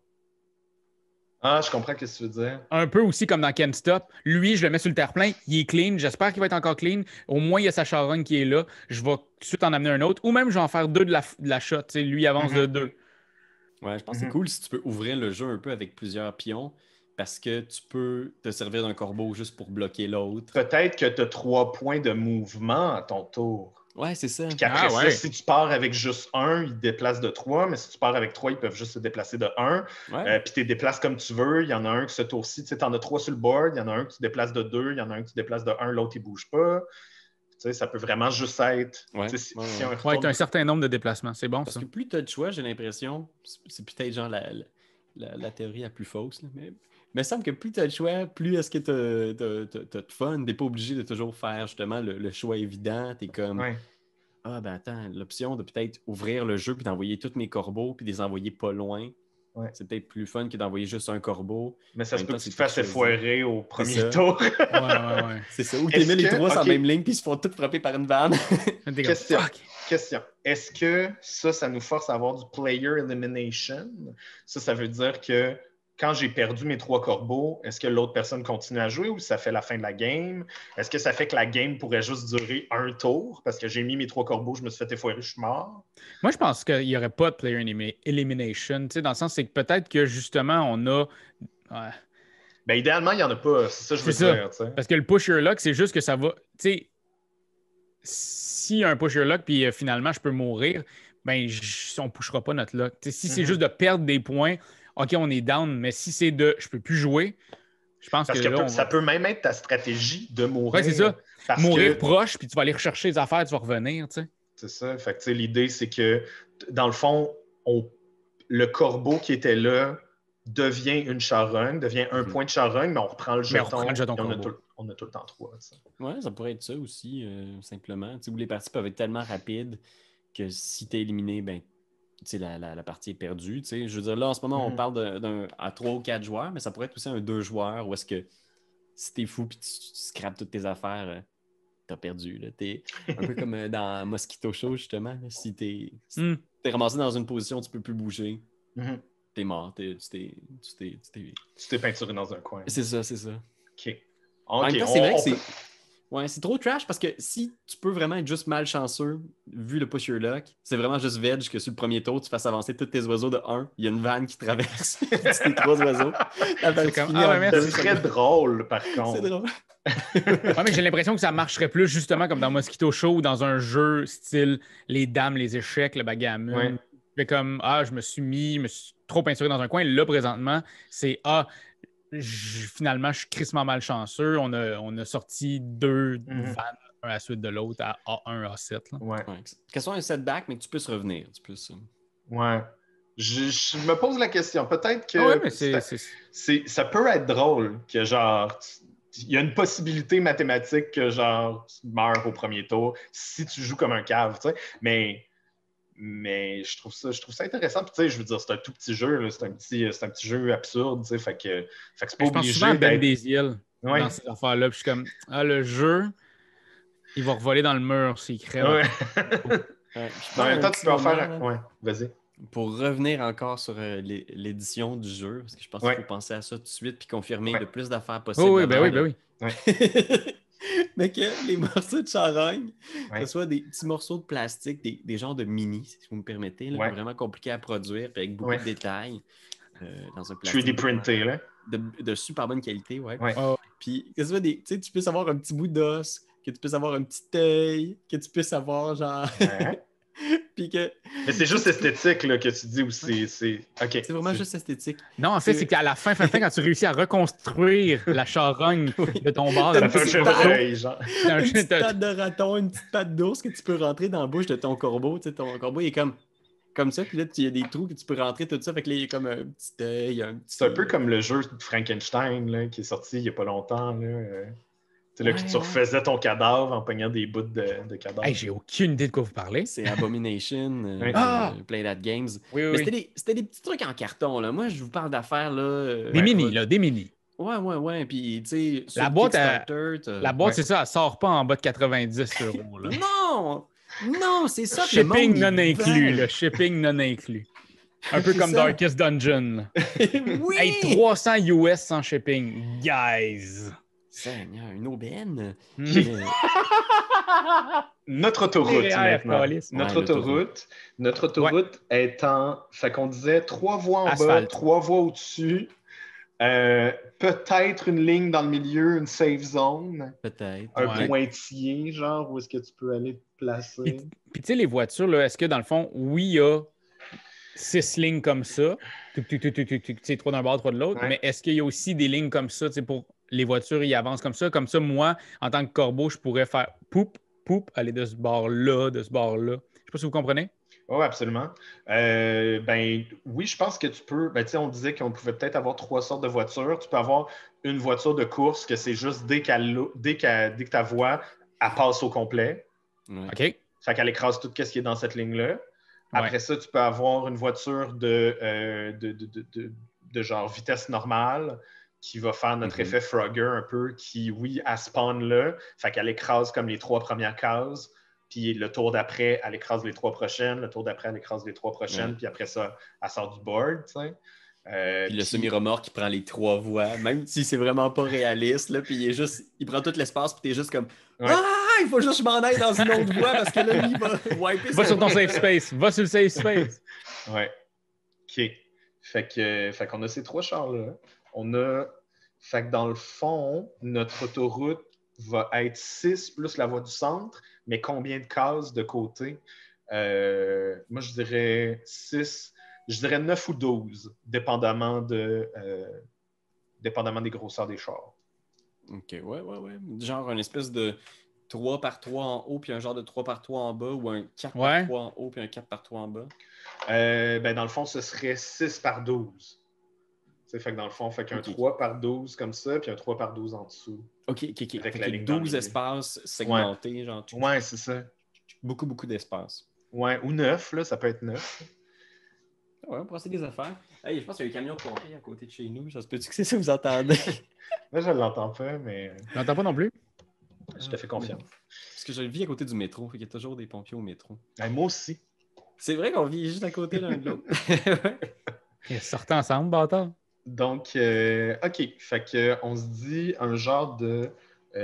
Ah, je comprends ce que tu veux dire. Un peu aussi comme dans Ken Stop. Lui, je le mets sur le terre-plein, il est clean. J'espère qu'il va être encore clean. Au moins, il y a sa charogne qui est là. Je vais tout de suite en amener un autre. Ou même, je vais en faire deux de la, de la shot. Lui, il avance de Mhm. deux. Ouais, je pense que c'est cool si tu peux ouvrir le jeu un peu avec plusieurs pions parce que tu peux te servir d'un corbeau juste pour bloquer l'autre. Peut-être que tu as 3 points de mouvement à ton tour. Ouais, c'est ça. Puis qu'après Ah, ça, ouais. si tu pars avec juste un, ils te déplacent de trois, mais si tu pars avec trois, ils peuvent juste se déplacer de un. Ouais. Euh, puis tu les déplaces comme tu veux. Il y en a un que ce tour-ci, tu sais, en as trois sur le board. Il y en a un que tu déplaces de deux. Il y en a un que tu déplaces de un, l'autre, il bouge pas. Tu sais, ça peut vraiment juste être. Ouais, tu sais, si- ouais, si ouais. un Ouais, retourne- tu as un certain nombre de déplacements. C'est bon, Parce ça. que plus tu as de choix, j'ai l'impression, c'est peut-être genre la, la, la- la théorie la plus fausse, là, mais il me semble que plus tu as de choix, plus est-ce que tu as, de fun. Tu pas obligé de toujours faire justement le, le choix évident. Tu es comme, Ouais. ah ben attends, l'option de peut-être ouvrir le jeu puis d'envoyer tous mes corbeaux puis de les envoyer pas loin. Ouais. C'est peut-être plus fun que d'envoyer juste un corbeau. Mais ça En se peut temps, que tu te fasses effoirer au premier tour. Ouais, ouais, ouais. C'est ça. Ou tu mets les trois la même ligne puis ils se font tous frapper par une vanne. Question. fuck. Question. Est-ce que ça, ça nous force à avoir du player elimination? Ça, ça veut dire que quand j'ai perdu mes trois corbeaux, est-ce que l'autre personne continue à jouer ou ça fait la fin de la game? Est-ce que ça fait que la game pourrait juste durer un tour? Parce que j'ai mis mes trois corbeaux, je me suis fait effoirer, je suis mort? Moi, je pense qu'il n'y aurait pas de player elimi- elimination. Dans le sens, c'est que peut-être que justement, on a. Ouais. Ben, idéalement, il n'y en a pas. C'est ça que je veux ça. dire. Parce que le push your luck, c'est juste que ça va. Tu sais, s'il y a un push your luck, puis euh, finalement, je peux mourir, ben, on ne pushera pas notre sais, si c'est Mhm. juste de perdre des points, OK, on est down, mais si c'est de je peux plus jouer, je pense Parce que, que là, peut- on ça peut même être ta stratégie de mourir. Ouais, c'est ça. Parce mourir que- proche, puis tu vas aller rechercher les affaires, tu vas revenir, tu sais. C'est ça. Fait que, tu sais, l'idée, c'est que, dans le fond, on- le corbeau qui était là devient une charogne, devient un Mhm. point de charogne, mais on reprend le Mais on jeton. reprend le jeton puis on, a tout, on a tout le temps trois. Ouais, ça pourrait être ça aussi, euh, simplement. Où les parties peuvent être tellement rapides que si tu es éliminé, ben, la, la- la partie est perdue. tu sais. Je veux dire, là, en ce moment, on Mhm. parle d'un- à trois ou quatre joueurs, mais ça pourrait être aussi un deux joueurs où est-ce que si t'es fou puis tu, tu scrapes toutes tes affaires, euh, t'as perdu. là. T'es un peu comme euh, dans Mosquito Show, justement. là. Si t'es si t'es ramassé dans une position, tu peux plus bouger, Mhm. t'es mort. t'es- tu t'es- tu t'es- tu t'es- Tu t'es peinturé dans un coin. C'est ça, c'est ça. OK. En OK, même temps, on- c'est vrai on que c'est. peut- Ouais, c'est trop trash parce que si tu peux vraiment être juste malchanceux, vu le push your luck, c'est vraiment juste veg que sur le premier tour, tu fasses avancer tous tes oiseaux de 1. Il y a une vanne qui traverse tes trois oiseaux. Comme, ah en ouais, merci. deux Ce serait secondes. drôle, par contre. C'est drôle. Ouais, mais j'ai l'impression que ça marcherait plus justement comme dans Mosquito Show ou dans un jeu style les dames, les échecs, le bagamon. Ouais. Comme Ah, je me suis mis, je me suis trop peinturé dans un coin. Là, présentement, c'est Ah, finalement, je suis crissement malchanceux. On a, on a sorti deux Mhm. vannes, un à la suite de l'autre, à A1, A7. là. Ouais. Ouais, que ce soit un setback, mais que tu puisses revenir. Tu puisses... Ouais. Je, je me pose la question. Peut-être que Ah ouais, mais c'est. c'est- c'est- c'est- ça peut être drôle que genre il y a une possibilité mathématique que genre tu meurs au premier tour si tu joues comme un cave, tu sais. Mais mais je trouve ça je trouve ça intéressant. Puis, tu sais, je veux dire, c'est un tout petit jeu, là, c'est un petit c'est un petit jeu absurde, tu sais. Fait que, fait que c'est pas Je pense obligé souvent à Ben d'être- Desiel Ouais. dans ces affaires-là. Puis je suis comme Ah, le jeu, il va revoler dans le mur s'il crève. Ouais. Ouais, en même temps, tu peux en faire. Ouais, vas-y. Pour revenir encore sur euh, l'é- l'édition du jeu, parce que je pense Ouais. qu'il faut penser à ça tout de suite puis confirmer Ouais. le plus d'affaires possible. Oh, oui, ben oui, ben oui. mais que les morceaux de charogne, Ouais. que ce soit des petits morceaux de plastique, des, des genres de mini, si vous me permettez, là, Ouais. vraiment compliqués à produire, puis avec beaucoup Ouais. de détails. euh, dans un plastique 3D printé, là. de, de super bonne qualité, ouais. Ouais. Oh, Puis que ce soit des, tu sais, tu puisses avoir un petit bout d'os, que tu puisses avoir un petit œil, que tu puisses avoir genre, Ouais. puis que Mais c'est juste esthétique là, que tu dis ou c'est. c'est- OK. c'est vraiment juste esthétique. Non, en fait, C'est- c'est qu'à la fin, fin, fin, quand tu réussis à reconstruire la charogne Oui. de ton bar, un petite chevreuil, genre. Une petite patte de raton, une petite patte d'ours que tu peux rentrer dans la bouche de ton corbeau. Tu sais, ton corbeau il est comme, comme ça, puis là, il y a des trous que tu peux rentrer, tout ça. Fait que là, il y a comme un petit œil, un petit. C'est un peu comme le jeu de Frankenstein là, qui est sorti il n'y a pas longtemps. Là, euh, sais, là, Ouais, que tu ouais. refaisais ton cadavre en pognant des bouts de, de cadavre. Hey, j'ai aucune idée de quoi vous parlez. C'est Abomination, euh, Oui. Ah! euh, Play That Games. Oui, Mais c'était des, c'était des petits trucs en carton, là. Moi, je vous parle d'affaires, là. euh, Des ouais, mini, ouais. là, des mini. Ouais, ouais, ouais. Puis, tu sais, La boîte, La Ouais. c'est ça, elle sort pas en bas de 90 euros. Là. Non! Non, c'est ça que le monde, Shipping non inclus, là. Shipping non inclus. Un peu C'est comme ça. Darkest Dungeon. oui! Hey, 300 US sans shipping. Guys! Seigneur, une aubaine? Hmm. Notre autoroute maintenant. Notre Ouais, autoroute. Notre autoroute en. Fait qu'on disait trois voies en bas, trois voies au-dessus. Euh, Peut-être une ligne dans le milieu, une safe zone, Peut-être. un Ouais. pointillé, genre, où est-ce que tu peux aller te placer. Puis, puis tu sais, les voitures, là, est-ce que dans le fond, oui, il y a six lignes comme ça, tu sais, trois d'un bord, trois de l'autre, Ouais. mais est-ce qu'il y a aussi des lignes comme ça, tu sais, pour les voitures, ils avancent comme ça? Comme ça, moi, en tant que corbeau, je pourrais faire poup, poup, aller de ce bord-là, de ce bord-là. Je sais pas si vous comprenez. Oui, absolument. Euh, ben oui, je pense que tu peux. Ben, tu sais, on disait qu'on pouvait peut-être avoir trois sortes de voitures. Tu peux avoir une voiture de course que c'est juste dès, qu'elle, dès, qu'elle- dès que ta voix elle passe au complet. Ouais. OK? Fait qu'elle écrase tout ce qui est dans cette ligne-là. Après ça, tu peux avoir une voiture de, euh, de, de, de- de- de genre vitesse normale qui va faire notre Mhm. effet Frogger un peu, qui, oui, elle spawn là. Fait qu'elle écrase comme les trois premières cases. Puis le tour d'après, elle écrase les trois prochaines. Le tour d'après, elle écrase les trois prochaines. Puis après ça, elle sort du board, tu sais. Euh, Puis le puis- semi-remorque qui prend les trois voies, même si c'est vraiment pas réaliste, là, puis il est juste, il prend tout l'espace, puis t'es juste comme Ouais. Ah, il faut juste que je m'en aille dans une autre voie parce que là, lui, il va wiper Va sur ton safe space. Va sur le safe space. Ouais. OK. Fait que fait qu'on a ces trois chars-là. On a. Fait que dans le fond, notre autoroute va être 6 plus la voie du centre, mais combien de cases de côté? Euh, moi, je dirais 6. Je dirais 9 ou 12, dépendamment de. euh, dépendamment des grosseurs des chars. Ok, ouais, ouais, ouais. Genre une espèce de 3 par 3 en haut, puis un genre de 3 par 3 en bas, ou un 4 Ouais. par 3 en haut, puis un 4 par 3 en bas? Euh, ben, dans le fond, ce serait 6 par 12. Tu sais, fait que dans le fond, fait qu'un Ok. 3 par 12 comme ça, puis un 3 par 12 en dessous. Ok, ok, ok. Avec Fait la qu'il y a ligne dans le 12 milieu. espaces segmentés, genre tchou, Ouais, c'est ça. beaucoup, beaucoup d'espace. Ouais, ou 9, là, ça peut être 9. Ouais, on pourrait des affaires. Hey, je pense qu'il y a un camion de pompier à côté de chez nous. Ça se peut-tu que c'est ça que vous entendez? Là, je ne l'entends pas, mais Je l'entends pas non plus? je te fais confiance. Parce que je vis à côté du métro, fait qu'il y a toujours des pompiers au métro. Ouais, moi aussi. C'est vrai qu'on vit juste à côté l'un de l'autre. Ouais. Ils sortent ensemble, bâtard. Donc, euh, OK. Fait que on se dit un genre de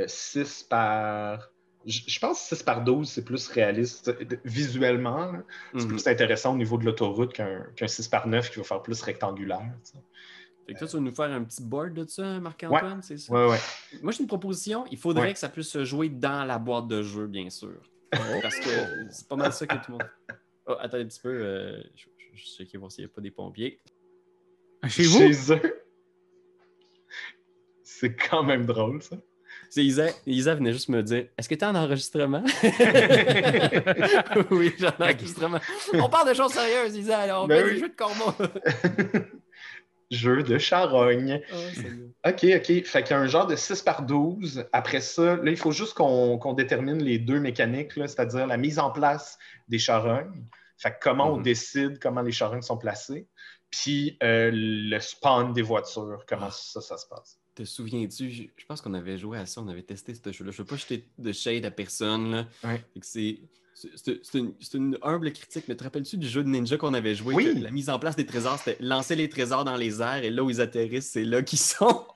6 par. Je pense que 6 par 12, c'est plus réaliste euh, visuellement. C'est Mhm. plus intéressant au niveau de l'autoroute qu'un qu'un 6 par 9 qui va faire plus rectangulaire. tu sais. Fait que toi, tu vas nous faire un petit board de ça, Marc-Antoine, c'est ça? Ouais, ouais. Moi, j'ai une proposition. Il faudrait Ouais. que ça puisse se jouer dans la boîte de jeu, bien sûr. Parce que c'est pas mal ça que tout le monde. Oh, attendez un petit peu. euh, je, je, je checker voir s'il n'y a pas des pompiers. Chez vous? Chez eux. C'est quand même drôle, ça. C'est Isa. Isa venait juste me dire Est-ce que tu es en enregistrement? Oui, j'ai en enregistrement. On parle de choses sérieuses, Isa. Alors, on Ben fait oui. des jeux de corbeaux. Jeu de charogne. Oh, Seigneur. OK, OK. Fait qu'il y a un genre de 6 par 12. Après ça, là, il faut juste qu'on détermine les deux mécaniques, c'est-à-dire la mise en place des charognes. Fait que comment on Mhm. décide comment les charognes sont placées. Puis euh, le spawn des voitures, comment ça, ça se passe? Te souviens-tu Je je pense qu'on avait joué à ça, on avait testé ce jeu-là. Je ne veux pas jeter de shade à personne. Là. Ouais. C'est. une, c'est une humble critique, mais te rappelles-tu du jeu de ninja qu'on avait joué? Oui. La mise en place des trésors, c'était lancer les trésors dans les airs et là où ils atterrissent, c'est là qu'ils sont?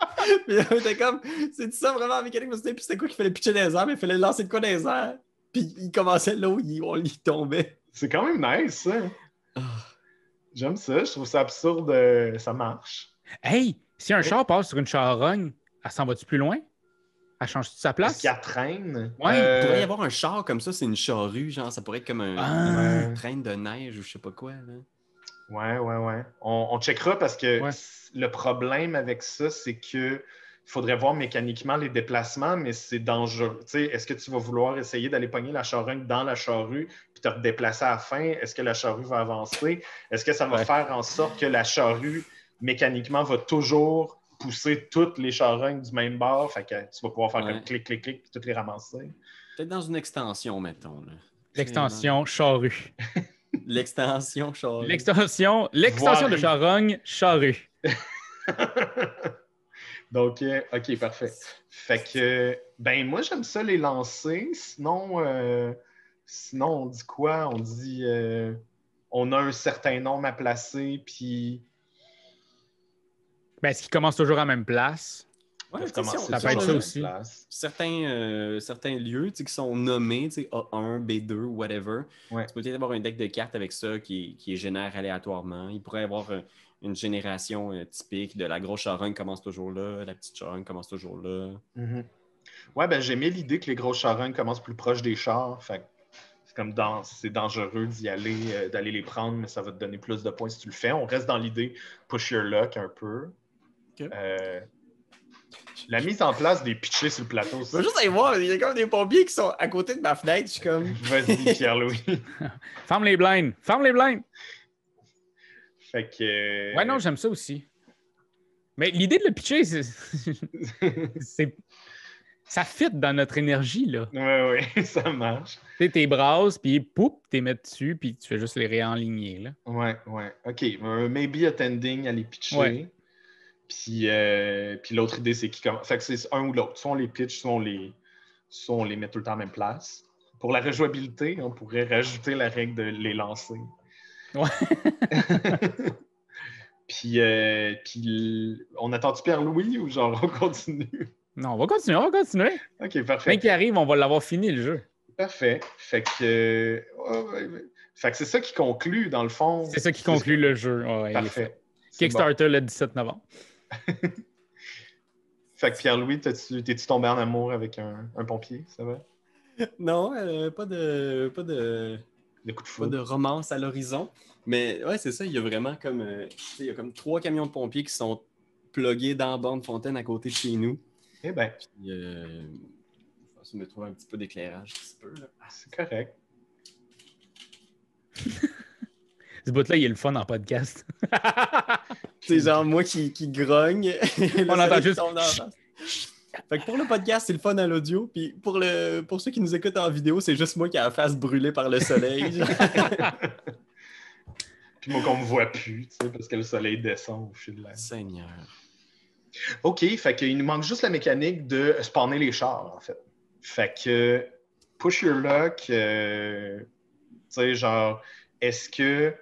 Puis on était comme, c'est ça vraiment la mécanique? Puis c'était quoi qu'il fallait pitcher dans les airs, mais il fallait lancer de quoi dans les airs? Puis il commençait là où on y tombait. C'est quand même nice, ça. Ah. J'aime ça. Je trouve ça absurde. euh, ça marche. Hey, si un char passe sur une charogne, elle s'en va-tu plus loin? Elle change-tu sa place? a traîne? Ouais, Il Euh, pourrait y avoir un char comme ça, c'est une charrue, genre ça pourrait être comme un, Ah. traîne de neige ou je sais pas quoi. Là. Ouais, ouais, ouais. On, on checkera parce que Ouais. le problème avec ça, c'est que il faudrait voir mécaniquement les déplacements, mais c'est dangereux. Tu sais, Est-ce que tu vas vouloir essayer d'aller pogner la charogne dans la charrue te redéplacer à la fin? Est-ce que la charrue va avancer? Est-ce que ça va Ouais. faire en sorte que la charrue, mécaniquement, va toujours pousser toutes les charognes du même bord? Fait que tu vas pouvoir faire Ouais. comme clic, clic, clic, puis toutes les ramasser. Peut-être dans une extension, mettons. là. L'extension charrue. L'extension charrue. L'extension, l'extension de charogne charrue. Donc, euh, OK, parfait. Fait que, ben, moi, j'aime ça les lancer. Sinon, euh, sinon on dit quoi? On dit, euh, on a un certain nombre à placer, puis. Ben, est-ce qu'il commence toujours à la même place? Ouais, si on- Ça peut être ça la aussi. place. certains, euh, certains lieux tu sais, qui sont nommés tu sais, A1, B2, whatever. Ouais. Tu peux peut-être avoir un deck de cartes avec ça qui, qui génère aléatoirement. Il pourrait y avoir euh, une génération euh, typique de la grosse charogne commence toujours là, la petite charogne commence toujours là. Mhm. Ouais, ben j'aimais l'idée que les grosses charognes commencent plus proches des chars. Fait c'est comme dans, c'est dangereux d'y aller, euh, d'aller les prendre, mais ça va te donner plus de points si tu le fais. On reste dans l'idée push your luck un peu. Euh, la mise en place des pitchés sur le plateau. Je veux juste aller voir, il y a comme des pompiers qui sont à côté de ma fenêtre. Je suis comme. Vas-y, Pierre-Louis. Ferme les blinds! Ferme les blinds! fait que. euh, Ouais, non, j'aime ça aussi. Mais l'idée de le pitcher, c'est. Ça fit dans notre énergie, là. Ouais, ouais, ça marche. Tu sais, tes brasses, puis poup, t'es mets dessus, puis tu fais juste les réaligner, là. Ouais, ouais. OK. Un maybe attending à les pitcher. Ouais. Puis, euh, puis l'autre idée, c'est qu'ils commencent. Fait que c'est un ou l'autre. Soit on les pitch, soit on les, soit on les met tout le temps la même place. Pour la rejouabilité, on pourrait rajouter la règle de les lancer. Ouais. puis, euh, puis on attend-tu Pierre-Louis ou genre on continue? Non, on va continuer, on va continuer. OK, Quand parfait. il arrive, on va l'avoir fini, le jeu. Parfait. Fait que, euh, ouais. Fait que c'est ça qui conclut, dans le fond. C'est ça qui conclut le jeu. Ouais. Parfait. Bon. Kickstarter le 17 novembre. Fait que Pierre-Louis, t'es-tu tombé en amour avec un, un pompier, ça va? Non, euh, pas de. Pas de. Le coup de pas foudre. de romance à l'horizon. Mais ouais, c'est ça, il y a vraiment comme. euh, il y a comme trois camions de pompiers qui sont plugués dans la borne fontaine à côté de chez nous. Eh bien, Puis, euh, je me trouver un petit peu d'éclairage, un petit peu. Là. c'est correct. Ce bout-là, il est le fun en podcast. C'est genre moi qui, qui grogne. On entend juste-. Fait que pour le podcast, c'est le fun à l'audio. Puis pour, le, pour ceux qui nous écoutent en vidéo, c'est juste moi qui a la face brûlée par le soleil. Puis moi qu'on me voit plus, tu sais, parce que le soleil descend au fil de la... Seigneur. OK, fait qu'il nous manque juste la mécanique de spawner les chars, en fait. Fait que push your luck, euh, tu sais, genre, est-ce que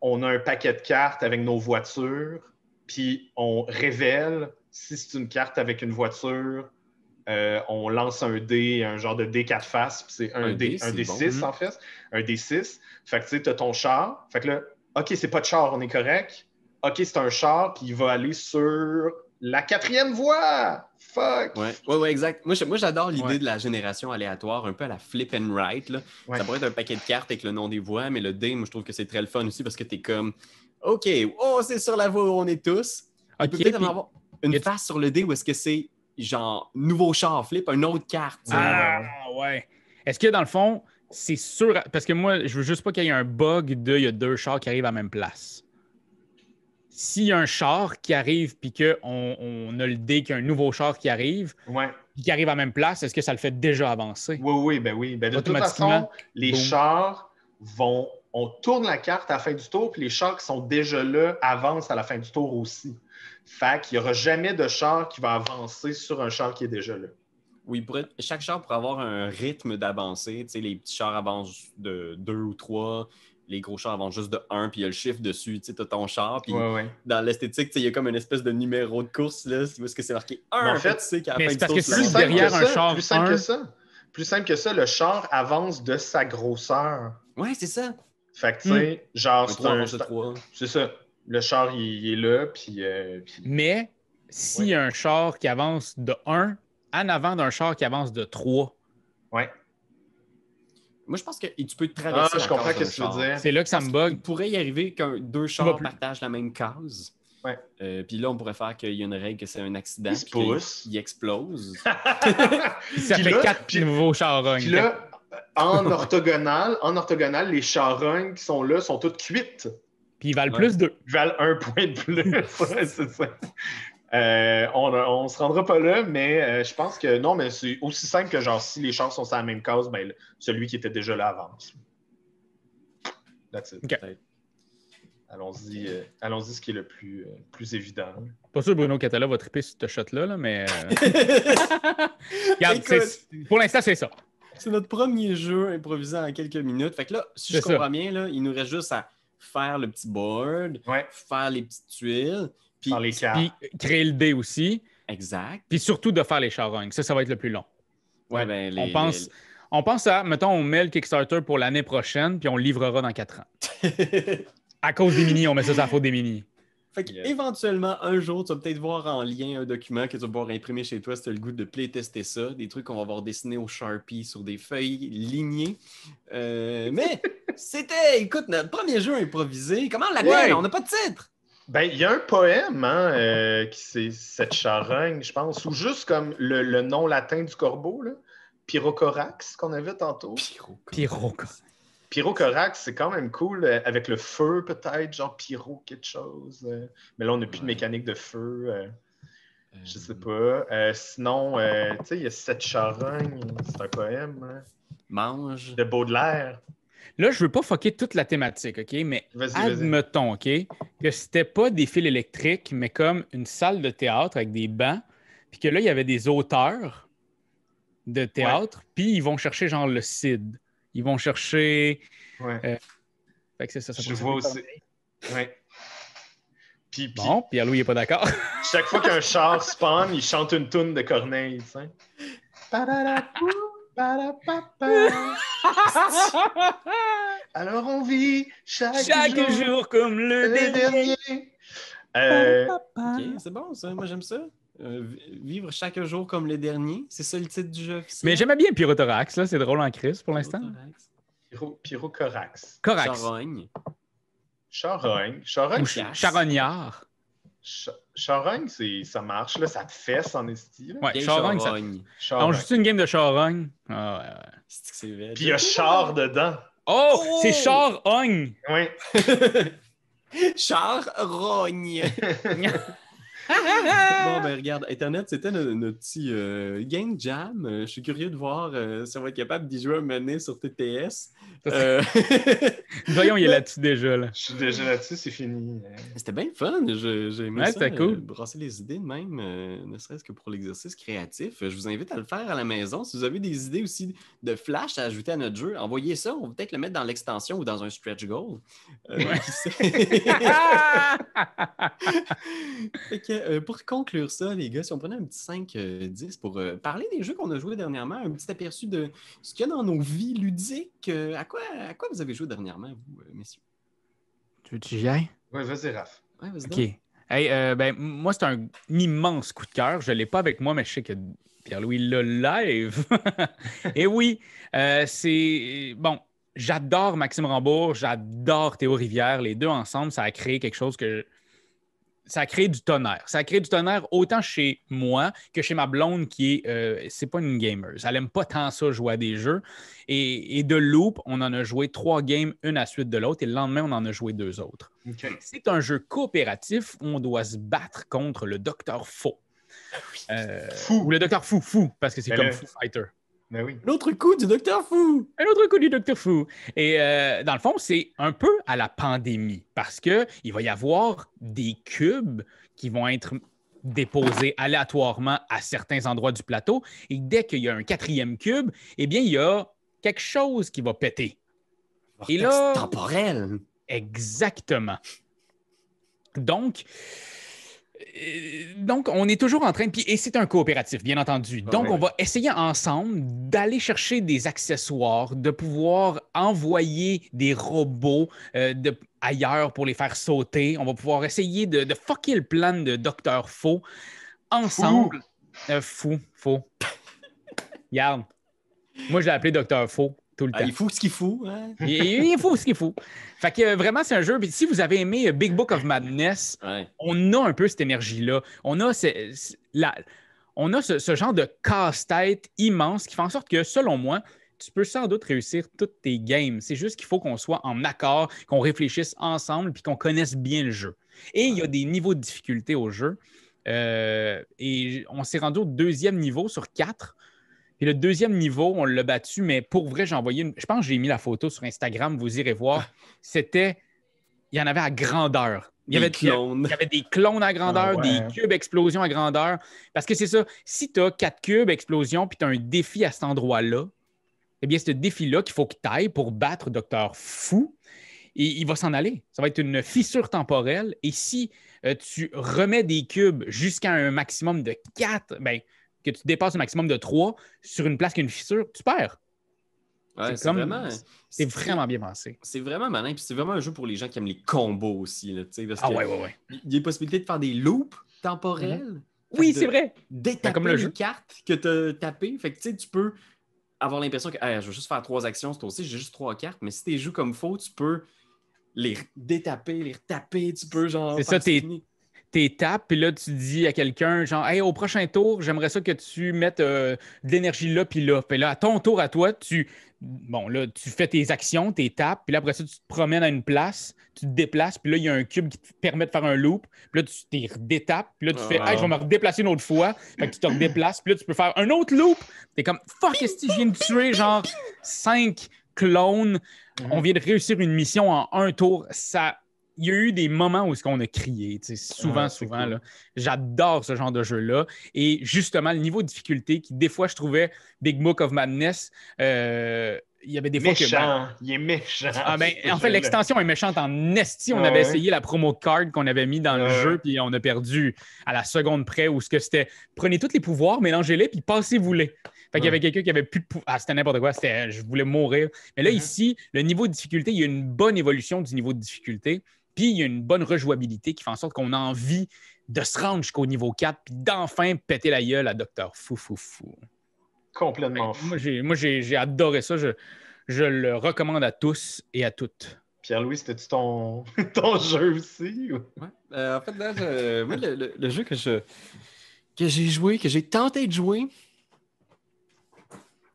on a un paquet de cartes avec nos voitures, puis on révèle si c'est une carte avec une voiture, euh, on lance un dé, un genre de dé 4 faces, puis c'est un, Un dé, un dé bon. 6 Mhm. en fait, un dé 6. Fait que tu sais, t'as ton char. Fait que là, OK, c'est pas de char, on est correct. OK, c'est un char, puis il va aller sur la quatrième voie. Fuck! Ouais, ouais, ouais, exact. Moi, j'adore l'idée Ouais. de la génération aléatoire, un peu à la flip and write. Là. Ouais. Ça pourrait être un paquet de cartes avec le nom des voies, mais le dé, moi, je trouve que c'est très le fun aussi parce que t'es comme, OK, oh, c'est sur la voie où on est tous. Peut peut-être puis- avoir une face sur le dé où est-ce que c'est genre nouveau char flip, une autre carte. tu sais. Ah, ouais. Est-ce que dans le fond, c'est sûr. Parce que moi, je veux juste pas qu'il y ait un bug de il y a deux chars qui arrivent à la même place. S'il y a un char qui arrive puis qu'on on a le dé qu'il y a un nouveau char qui arrive, Ouais. puis qui arrive à la même place, est-ce que ça le fait déjà avancer? Oui, oui, ben oui. Ben de toute Automatiquement, façon, les chars vont. On tourne la carte à la fin du tour, puis les chars qui sont déjà là avancent à la fin du tour aussi. Fait qu'il n'y aura jamais de char qui va avancer sur un char qui est déjà là. Oui, pour être- chaque char pourrait avoir un rythme d'avancée. Tu sais, les petits chars avancent de deux ou trois, les gros chars avancent juste de un, puis il y a le chiffre dessus. Tu sais, as ton char, puis Ouais, ouais. dans l'esthétique, tu sais, il y a comme une espèce de numéro de course, là, où est-ce que c'est marqué 1, Mais en fait, tu sais qu'à la fin du parce que Plus derrière que un ça, char plus simple que ça. Plus simple que ça, le char avance de sa grosseur. Ouais, c'est ça. Fait que, tu sais, genre, Un c'est 3 un- avance de 3. C'est ça. Le char, il, il est là, puis. euh, puis- Mais s'il y a un char qui avance de 1 en avant d'un char qui avance de 3, Ouais. Moi, je pense que tu peux Ah, traverser. je la comprends case ce que tu veux dire. c'est là que ça me Il bug. pourrait y arriver qu'un deux chars partagent la même case. Ouais. Euh, puis là, on pourrait faire qu'il y a une règle que c'est un accident. Ils se puis qu'il- poussent. qu'il explose. Ça fait là- 4 puis- nouveaux charognes. Puis là, en orthogonal, en orthogonale, les charognes qui sont là sont toutes cuites. Puis ils valent Ouais. plus 2. Ils valent un point de plus. Ouais, c'est ça. Euh, on, on se rendra pas là, mais euh, je pense que non, mais c'est aussi simple que genre si les chars sont sur la même case, ben, celui qui était déjà là avance. That's it. Allons-y, euh, allons-y, ce qui est le plus, euh, plus évident. Pas sûr Bruno Catala va triper sur ce shot-là, là, mais. regarde, Écoute, c'est- pour l'instant, c'est ça. C'est notre premier jeu improvisé en quelques minutes. Fait que là, si je ça. comprends bien, là, il nous reste juste à faire le petit board, Ouais, faire les petites tuiles. Puis, par les. Puis créer le dé aussi. Exact. Puis surtout de faire les charognes. Ça, ça va être le plus long. Ouais, ben, les- on, pense, on pense à, mettons, on met le Kickstarter pour l'année prochaine, puis on le livrera dans quatre ans. À cause des mini, on met ça la faute des mini. Fait que, Yeah. éventuellement, un jour, tu vas peut-être voir en lien un document que tu vas pouvoir imprimer chez toi si tu as le goût de playtester ça. Des trucs qu'on va voir dessinés au Sharpie sur des feuilles lignées. Euh, mais c'était, écoute, notre premier jeu improvisé. Comment on l'appelle? Ouais. On n'a pas de titre. Ben, il y a un poème, hein, euh, qui c'est cette charogne, je pense, ou juste comme le, le nom latin du corbeau, là, Pyrocorax, qu'on avait tantôt. Pyro. Pyrocorax, c'est quand même cool, euh, avec le feu peut-être, genre pyro quelque chose. euh. mais là, on n'a plus de mécanique de feu, euh, Euh, je sais pas. Euh, sinon, euh, tu sais, il y a cette charogne, c'est un poème hein, Mange. de Baudelaire. Là, je veux pas fucker toute la thématique, OK? Mais admettons, OK, que c'était pas des fils électriques, mais comme une salle de théâtre avec des bancs, puis que là, il y avait des auteurs de théâtre, puis ils vont chercher genre le CID. Ils vont chercher. Ouais. Fait que c'est ça, ça Je vois aussi. Ouais. Puis, puis Bon, Pierre-Louis n'est pas d'accord. chaque fois qu'un char spawn, il chante une toune de Corneille, tu sais. Alors on vit chaque, Chaque jour, jour comme le le dernier. dernier. Euh, c'est bon ça. Moi, j'aime ça. Euh, vi- vivre chaque jour comme le dernier. C'est ça le titre du jeu officiel. Mais j'aimais bien Pyrothorax, là, c'est drôle en crise pour l'instant. Pyro, Pyrocorax. Corax. Charogne. Charogne. Charogne, ch- charognard. Cha- Charogne, c'est- ça marche, là, ça te fesse en esti. là. Ouais, Vieille charogne, ça. charogne. On Charogne. joue une game de charogne? Ah, ouais, ouais. C'est que c'est vrai. Puis il y a char dedans. Oh, Oh! c'est charogne. Ouais. Charogne. bon, ben regarde, Internet, c'était no- notre, petit euh, game jam. Euh, je suis curieux de voir euh, si on va être capable d'y jouer un donné sur TTS. Euh, Voyons, il est là-dessus déjà. Là. Je suis déjà là-dessus, c'est fini. c'était bien fun. J'ai aimé Ouais, ça. c'était cool. euh, brasser les idées de même, euh, ne serait-ce que pour l'exercice créatif. Je vous invite à le faire à la maison. Si vous avez des idées aussi de flash à ajouter à notre jeu, envoyez ça. On va peut-être le mettre dans l'extension ou dans un stretch goal. Euh, qui sait? que, euh, pour conclure ça, les gars, si on prenait un petit 5-10 pour euh, parler des jeux qu'on a joués dernièrement, un petit aperçu de ce qu'il y a dans nos vies ludiques, euh, à, quoi, à quoi vous avez joué dernièrement, vous, euh, messieurs? Tu veux que j'y aille? Ouais, vas-y, Raph. Ouais, vas-y OK. Hey, euh, ben, moi, c'est un immense coup de cœur. Je ne l'ai pas avec moi, mais je sais que Pierre-Louis l'a live. Et oui, euh, c'est. Bon, j'adore Maxime Rambourg, j'adore Théo Rivière. Les deux ensemble, ça a créé quelque chose que. Ça a créé du tonnerre. Ça a créé du tonnerre autant chez moi que chez ma blonde qui est. euh, c'est pas une gamer. Elle aime pas tant ça jouer à des jeux. Et, et de Loop, on en a joué trois games, une à la suite de l'autre. Et le lendemain, on en a joué deux autres. C'est un jeu coopératif où on doit se battre contre le Docteur Faux. Euh, Fou. Ou le Docteur Fou, fou, parce que c'est Mais comme Foo Fighter. Ben oui. L'autre coup du Docteur Fou! Un autre coup du Docteur Fou. Et euh, dans le fond, c'est un peu à la pandémie parce qu'il va y avoir des cubes qui vont être déposés aléatoirement à certains endroits du plateau. Et dès qu'il y a un quatrième cube, eh bien, il y a quelque chose qui va péter. Et là- Vortex temporel! Exactement. Donc, donc, on est toujours en train de. puis- Et c'est un coopératif, bien entendu. Donc, ouais. on va essayer ensemble d'aller chercher des accessoires, de pouvoir envoyer des robots euh, de- ailleurs pour les faire sauter. On va pouvoir essayer de, de fucker le plan de Docteur Faux ensemble. Euh, fou, faux. Regarde. Moi, je l'ai appelé Docteur Faux tout le Ah, temps. il faut ce qu'il faut. Hein? Il, il fou ce qu'il fou. Fait que euh, vraiment, c'est un jeu. Puis si vous avez aimé euh, Big Book of Madness, Ouais. on a un peu cette énergie-là. On a, ce, ce- la- on a ce, ce genre de casse-tête immense qui fait en sorte que, selon moi, tu peux sans doute réussir toutes tes games. C'est juste qu'il faut qu'on soit en accord, qu'on réfléchisse ensemble, puis qu'on connaisse bien le jeu. Et il y a des niveaux de difficulté au jeu. Euh, et on s'est rendu au deuxième niveau sur quatre. Et le deuxième niveau, on l'a battu, mais pour vrai, j'ai envoyé une. Je pense que j'ai mis la photo sur Instagram, vous irez voir. C'était. Il y en avait à grandeur. Il y avait, clones. il y avait des clones à grandeur, Ah ouais. des cubes explosion à grandeur. Parce que c'est ça, si tu as quatre cubes explosion puis tu as un défi à cet endroit-là, eh bien, ce défi-là qu'il faut que tu ailles pour battre Docteur Fou, et il va s'en aller. Ça va être une fissure temporelle. Et si euh, tu remets des cubes jusqu'à un maximum de 4, ben, que tu dépasses un maximum de 3 sur une place qui a une fissure, tu perds. c'est vraiment, bien pensé. C'est vraiment malin. Puis c'est vraiment un jeu pour les gens qui aiment les combos aussi. Là, parce ah ouais, ouais, ouais. Il y a possibilité de faire des loops temporels. Oui, c'est vrai. D'étaper comme le les cartes que tu as tapées. Fait que tu peux avoir l'impression que je vais juste faire trois actions, c'est aussi, j'ai juste trois cartes. Mais si tu joues comme faux, tu peux les détaper, les retaper, tu peux genre. C'est ça, t'étapes, puis là, tu dis à quelqu'un, genre, hey, au prochain tour, j'aimerais ça que tu mettes euh, de l'énergie là, puis là. Puis là, à ton tour à toi, tu. Bon, là, tu fais tes actions, t'étapes, puis là, après ça, tu te promènes à une place, tu te déplaces, puis là, il y a un cube qui te permet de faire un loop, puis là, tu t'es redétapes, puis là, tu fais, hey, je vais me redéplacer une autre fois, fait que tu te redéplaces, puis là, tu peux faire un autre loop. T'es comme, fuck, est-ce que je viens de tuer, genre, cinq clones? On vient de réussir une mission en un tour. Ça il y a eu des moments où on a crié, souvent, souvent. J'adore ce genre de jeu-là. Et justement, le niveau de difficulté qui, des fois, je trouvais Big Book of Madness, euh, il y avait des méchant. fois que. Ben, il est méchant. Ah, ben, en fait, l'extension est méchante en esti. On avait essayé la promo card qu'on avait mis dans le jeu, puis on a perdu à la seconde près où ce que c'était prenez tous les pouvoirs, mélangez-les, puis passez-vous-les. Fait qu'il y avait quelqu'un qui avait plus de pouvoir. Ah, c'était n'importe quoi. C'était, je voulais mourir. Mais là, mm-hmm. ici, le niveau de difficulté, il y a une bonne évolution du niveau de difficulté. Puis il y a une bonne rejouabilité qui fait en sorte qu'on a envie de se rendre jusqu'au niveau 4 puis d'enfin péter la gueule à Docteur Fou Fou Fou. Complètement fou. Moi, j'ai adoré ça. Je, je, le recommande à tous et à toutes. Pierre-Louis, c'était-tu ton, ton jeu aussi? Ouais. Euh, en fait, là, le, jeu que je que j'ai joué, que j'ai tenté de jouer,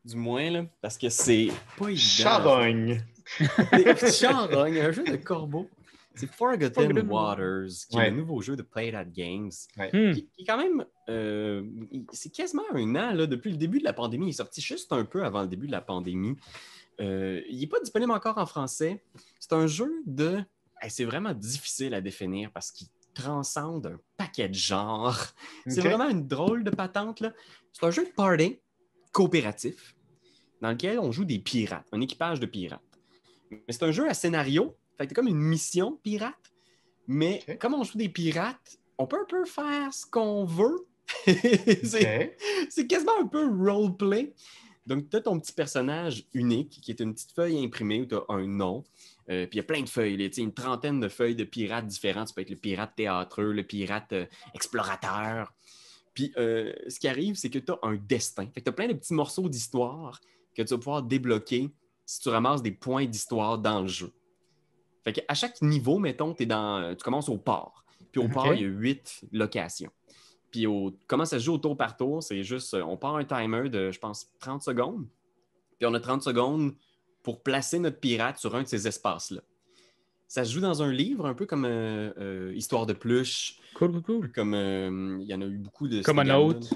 du moins, là, parce que c'est pas évident. Charogne! Charogne, un jeu de corbeau. C'est Forgotten, Waters, qui est le nouveau jeu de Play That Games, qui, est quand même. Euh, c'est quasiment un an, là, depuis le début de la pandémie. Il est sorti juste un peu avant le début de la pandémie. Euh, il n'est pas disponible encore en français. C'est un jeu de. c'est vraiment difficile à définir parce qu'il transcende un paquet de genres. C'est vraiment une drôle de patente. C'est un jeu de party coopératif dans lequel on joue des pirates, un équipage de pirates. Mais c'est un jeu à scénario fait que comme une mission pirate. Mais comme on joue des pirates, on peut un peu faire ce qu'on veut. c'est quasiment un peu roleplay. Donc, tu as ton petit personnage unique qui est une petite feuille imprimée où tu as un nom. Euh, puis il y a plein de feuilles, une trentaine de feuilles de pirates différents. Tu peux être le pirate théâtreux, le pirate euh, explorateur. Puis euh, ce qui arrive, c'est que tu as un destin. Fait que tu as plein de petits morceaux d'histoire que tu vas pouvoir débloquer si tu ramasses des points d'histoire dans le jeu. Fait qu'à chaque niveau, mettons, es dans, tu commences au port. Puis au port, il y a huit locations. Puis au, comment ça se joue au tour par tour? C'est juste, on part un timer de, je pense, 30 secondes. Puis on a 30 secondes pour placer notre pirate sur un de ces espaces-là. Ça se joue dans un livre, un peu comme euh, euh, Histoire de pluche. Cool, cool, cool. Comme euh, il y en a eu beaucoup de. Comme un autre.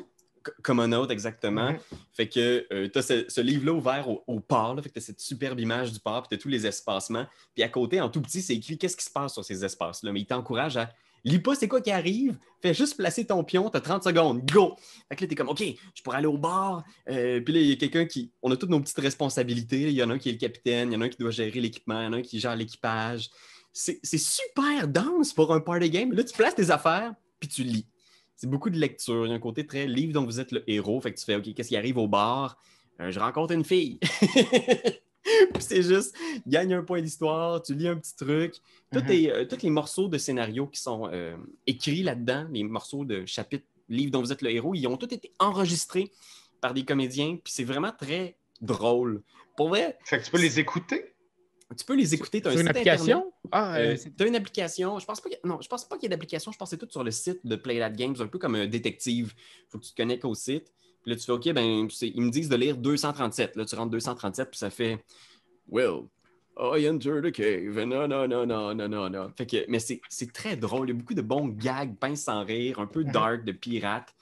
Comme un autre, exactement. Fait que euh, tu as ce, livre-là ouvert au, port, fait que tu as cette superbe image du port, puis tu as tous les espacements. Puis à côté, en tout petit, c'est écrit qu'est-ce qui se passe sur ces espaces-là. Mais il t'encourage à lis pas c'est quoi qui arrive, fais juste placer ton pion, tu as 30 secondes, go! Fait que là, tu es comme, OK, je pourrais aller au bar. Euh, puis là, il y a quelqu'un qui. On a toutes nos petites responsabilités. Il y en a un qui est le capitaine, il y en a un qui doit gérer l'équipement, il y en a un qui gère l'équipage. C'est super dense pour un party game. Là, tu places tes affaires, puis tu lis c'est beaucoup de lecture. Il y a un côté très livre dont vous êtes le héros. Fait que tu fais OK, qu'est-ce qui arrive au bar? Euh, je rencontre une fille. Puis c'est juste, gagne un point d'histoire, tu lis un petit truc. Mm-hmm. Euh, tous les morceaux de scénario qui sont euh, écrits là-dedans, les morceaux de chapitre, livre dont vous êtes le héros, ils ont tous été enregistrés par des comédiens. Puis c'est vraiment très drôle. Pour vrai. Fait que tu peux les écouter? Tu peux les écouter. Tu as une application? Ah, euh, tu as une application. Je pense pas non, je pense pas qu'il y ait d'application. Je pense que c'est tout sur le site de Play That Games, un peu comme un détective. Il faut que tu te connectes au site. Puis là, tu fais OK, ben, ils me disent de lire 237. Là, tu rentres 237, puis ça fait Well, I enter the cave. Non, non, non, non, non, non, non. Fait que, mais c'est très drôle. Il y a beaucoup de bons gags, pince sans rire, un peu mhm. dark de pirate.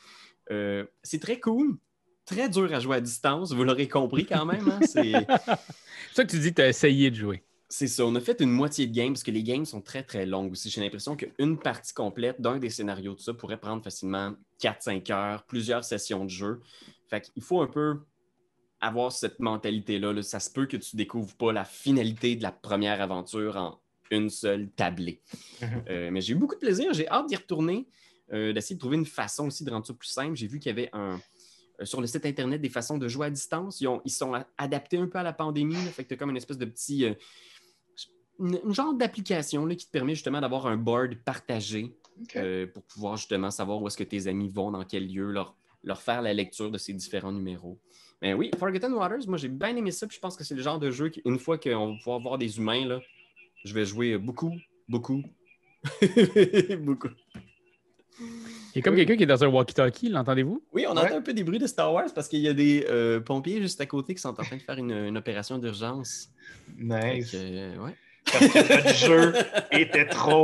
Euh, c'est très cool. Très dur à jouer à distance, vous l'aurez compris quand même. Hein? C'est ça que tu dis tu as essayé de jouer. C'est ça. On a fait une moitié de game parce que les games sont très, très longues aussi. J'ai l'impression qu'une partie complète d'un des scénarios de ça pourrait prendre facilement 4-5 heures, plusieurs sessions de jeu. Fait qu'il faut un peu avoir cette mentalité-là. Ça se peut que tu découvres pas la finalité de la première aventure en une seule tablée. Mhm. Euh, mais j'ai eu beaucoup de plaisir. J'ai hâte d'y retourner, euh, d'essayer de trouver une façon aussi de rendre ça plus simple. J'ai vu qu'il y avait un, euh, sur le site Internet des façons de jouer à distance. Ils, ont- ils sont adaptés un peu à la pandémie. là. fait que tu as comme une espèce de petit. euh, une, une genre d'application là, qui te permet justement d'avoir un board partagé euh, pour pouvoir justement savoir où est-ce que tes amis vont, dans quel lieu, leur, leur faire la lecture de ces différents numéros. Mais oui, Forgotten Waters, moi j'ai bien aimé ça, puis je pense que c'est le genre de jeu qu'une fois qu'on va pouvoir voir des humains, là, je vais jouer beaucoup, beaucoup, beaucoup. Il y a comme quelqu'un qui est dans un walkie-talkie, l'entendez-vous? Oui, on Ouais. entend un peu des bruits de Star Wars parce qu'il y a des euh, pompiers juste à côté qui sont en train de faire une, une opération d'urgence. Nice. euh, ouais. Parce que notre jeu était trop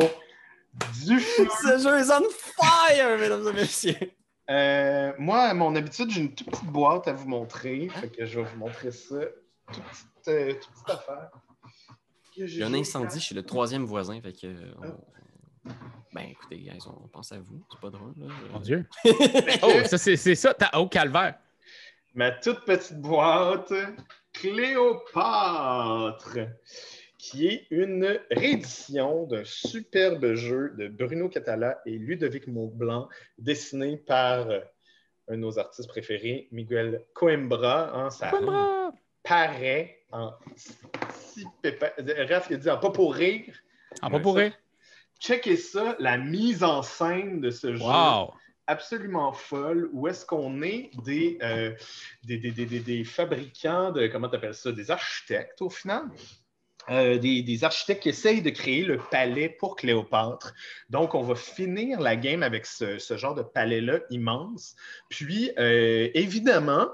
du feu. Ce jeu est on fire, mesdames et messieurs! Euh, moi, à mon habitude, j'ai une toute petite boîte à vous montrer. Fait que je vais vous montrer ça. Toute petite, euh, toute petite affaire. Il y a un incendie chez le troisième voisin, fait que. euh, on- Ben écoutez, guys, on pense à vous. C'est pas drôle, là. Mon Dieu. Oh, ça, c'est c'est ça. T'as... Oh, calvaire. Ma toute petite boîte Cléopâtre, qui est une réédition d'un superbe jeu de Bruno Catala et Ludovic Maublanc, dessiné par euh, un de nos artistes préférés, Miguel Coimbra. hein, ça Coimbra! paraît en si pépin. Raph, il dit en pas pour rire. Ah, pas pour rire. Checkez ça, la mise en scène de ce jeu absolument folle où est-ce qu'on est des, euh, des, des, des- des- des fabricants de, comment tu appelles ça, des architectes au final? Euh, des, architectes qui essayent de créer le palais pour Cléopâtre. Donc, on va finir la game avec ce, ce genre de palais-là immense. Puis, euh, évidemment,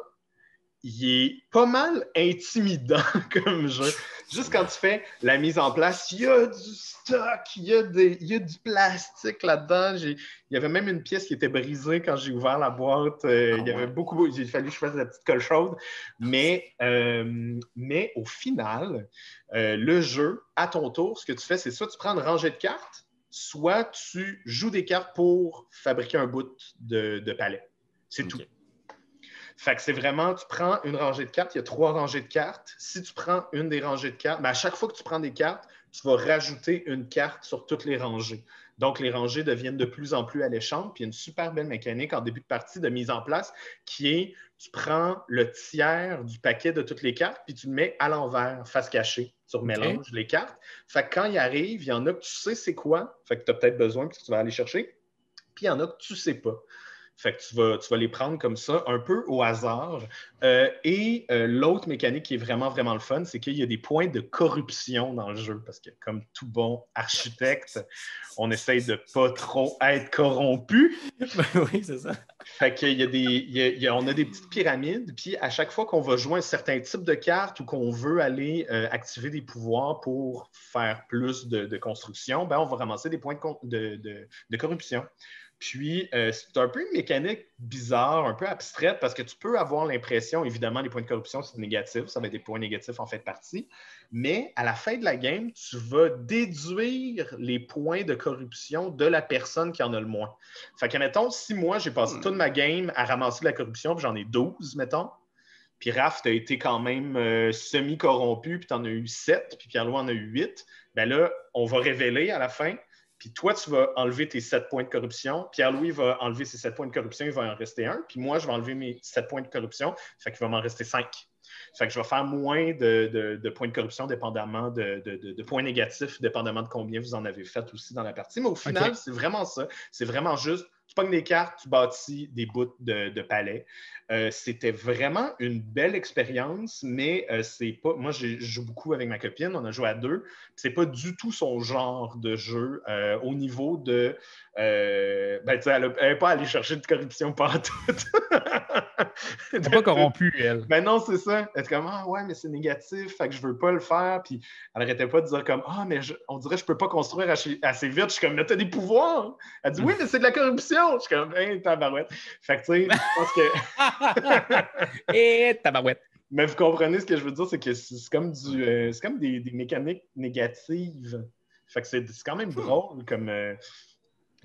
il est pas mal intimidant comme jeu. Juste quand tu fais la mise en place, il y a du stock, il y a, des, il y a du plastique là-dedans. Il y avait même une pièce qui était brisée quand j'ai ouvert la boîte. Euh, Ah il y avait beaucoup, il fallu que je fasse la petite colle chaude. Mais, euh, mais au final, euh, le jeu, à ton tour, ce que tu fais, c'est soit tu prends une rangée de cartes, soit tu joues des cartes pour fabriquer un bout de, de palais. C'est tout. Fait que c'est vraiment, tu prends une rangée de cartes, il y a trois rangées de cartes. Si tu prends une des rangées de cartes, mais à chaque fois que tu prends des cartes, tu vas rajouter une carte sur toutes les rangées. Donc, les rangées deviennent de plus en plus alléchantes. Puis, il y a une super belle mécanique en début de partie de mise en place qui est tu prends le tiers du paquet de toutes les cartes, puis tu le mets à l'envers, face cachée. Tu remélanges les cartes. Fait que quand il arrive, il y en a que tu sais c'est quoi, fait que tu as peut-être besoin que tu vas aller chercher. Puis il y en a que tu sais pas. Fait que tu vas, tu vas les prendre comme ça, un peu au hasard. Euh, et euh, l'autre mécanique qui est vraiment, vraiment le fun, c'est qu'il y a des points de corruption dans le jeu. Parce que, comme tout bon architecte, on essaye de pas trop être corrompu. Oui, c'est ça. Fait qu'il y a des, il y a- il y a- on a des petites pyramides, puis à chaque fois qu'on va jouer un certain type de carte ou qu'on veut aller euh, activer des pouvoirs pour faire plus de, de construction, ben on va ramasser des points de- de- de corruption. Puis, euh, c'est un peu une mécanique bizarre, un peu abstraite, parce que tu peux avoir l'impression, évidemment, les points de corruption, c'est négatif, ça va être des points négatifs en fait partie, mais à la fin de la game, tu vas déduire les points de corruption de la personne qui en a le moins. Fait que, mettons, si moi, j'ai passé toute ma game à ramasser de la corruption, puis j'en ai 12, mettons, puis Raph, tu as été quand même euh, semi-corrompu, puis tu en as eu 7, puis Pierre-Louis en a eu 8, ben là, on va révéler à la fin, puis toi, tu vas enlever tes 7 points de corruption, Pierre-Louis va enlever ses 7 points de corruption, il va en rester un, puis moi, je vais enlever mes 7 points de corruption, fait qu'il va m'en rester 5. Fait que je vais faire moins de, de- de points de corruption dépendamment de, points négatifs, dépendamment de combien vous en avez fait aussi dans la partie. Mais au final, c'est vraiment ça. C'est vraiment juste, tu pognes des cartes, tu bâtis des bouts de, de palais. Euh, C'était vraiment une belle expérience, mais euh, c'est pas. Moi, je joue beaucoup avec ma copine, on a joué à deux. C'est pas du tout son genre de jeu euh, au niveau de. ben, elle n'est pas allée chercher de corruption partout. Elle n'est pas corrompue, elle. Ben non, c'est ça. Elle est comme Ah ouais, mais c'est négatif, fait que je veux pas le faire. Puis elle arrêtait pas de dire comme Ah, mais je- on dirait que je peux pas construire assez, vite. Je suis comme Mais t'as des pouvoirs. Elle dit Oui, mais c'est de la corruption. Je suis comme Hein, tabarouette. Fait que tu sais, je pense que. Et tabarouette. Mais vous comprenez ce que je veux dire, c'est que c'est comme du. euh, c'est comme des, des mécaniques négatives. Fait que c'est c'est quand même drôle comme, euh,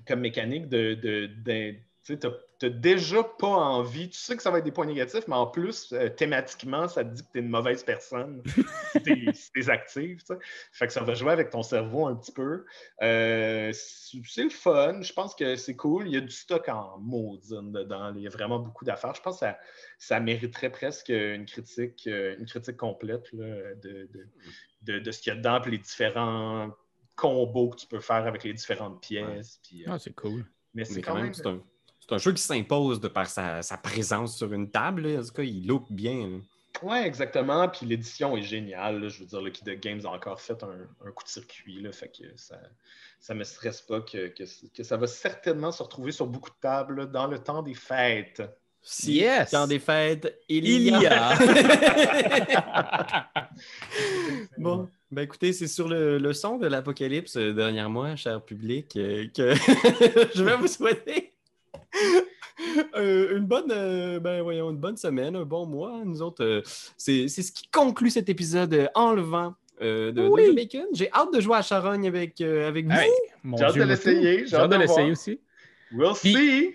comme mécanique de, de- de- Tu n'as déjà pas envie. Tu sais que ça va être des points négatifs, mais en plus, euh, thématiquement, ça te dit que tu es une mauvaise personne si tu es, actif. Fait que ça va jouer avec ton cerveau un petit peu. Euh, c'est le fun. Je pense que c'est cool. Il y a du stock en maudine dedans. Il y a vraiment beaucoup d'affaires. Je pense que ça, ça mériterait presque une critique, euh, une critique complète de, de, ce qu'il y a dedans, les différents combos que tu peux faire avec les différentes pièces. ah, c'est cool. Mais c'est quand, même c'est un jeu qui s'impose de par sa, présence sur une table. En tout cas, il look bien. Oui, exactement. Puis l'édition est géniale. Je veux dire, le Kid Games a encore fait un, coup de circuit. Là, fait que ça ne me stresse pas que, ça va certainement se retrouver sur beaucoup de tables dans le temps des fêtes. Si, yes. Temps des fêtes, il, y a. bon, ben écoutez, c'est sur le, son de l'apocalypse euh, dernièrement, cher public, euh, que je vais vous souhaiter euh, une bonne, euh, ben voyons, une bonne semaine, un bon mois. Nous autres, euh, c'est ce qui conclut cet épisode enlevant de, oui. Bacon. J'ai hâte de jouer à Charogne avec, avec vous. J'ai hâte de l'essayer. J'ai hâte de l'essayer aussi. We'll see.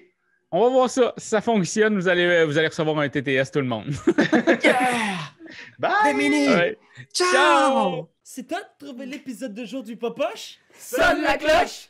On va voir ça. Si ça fonctionne, vous allez, vous allez recevoir un TTS tout le monde. Bye! Ciao! C'est toi de trouver l'épisode de jour du Popoche? Sonne la cloche!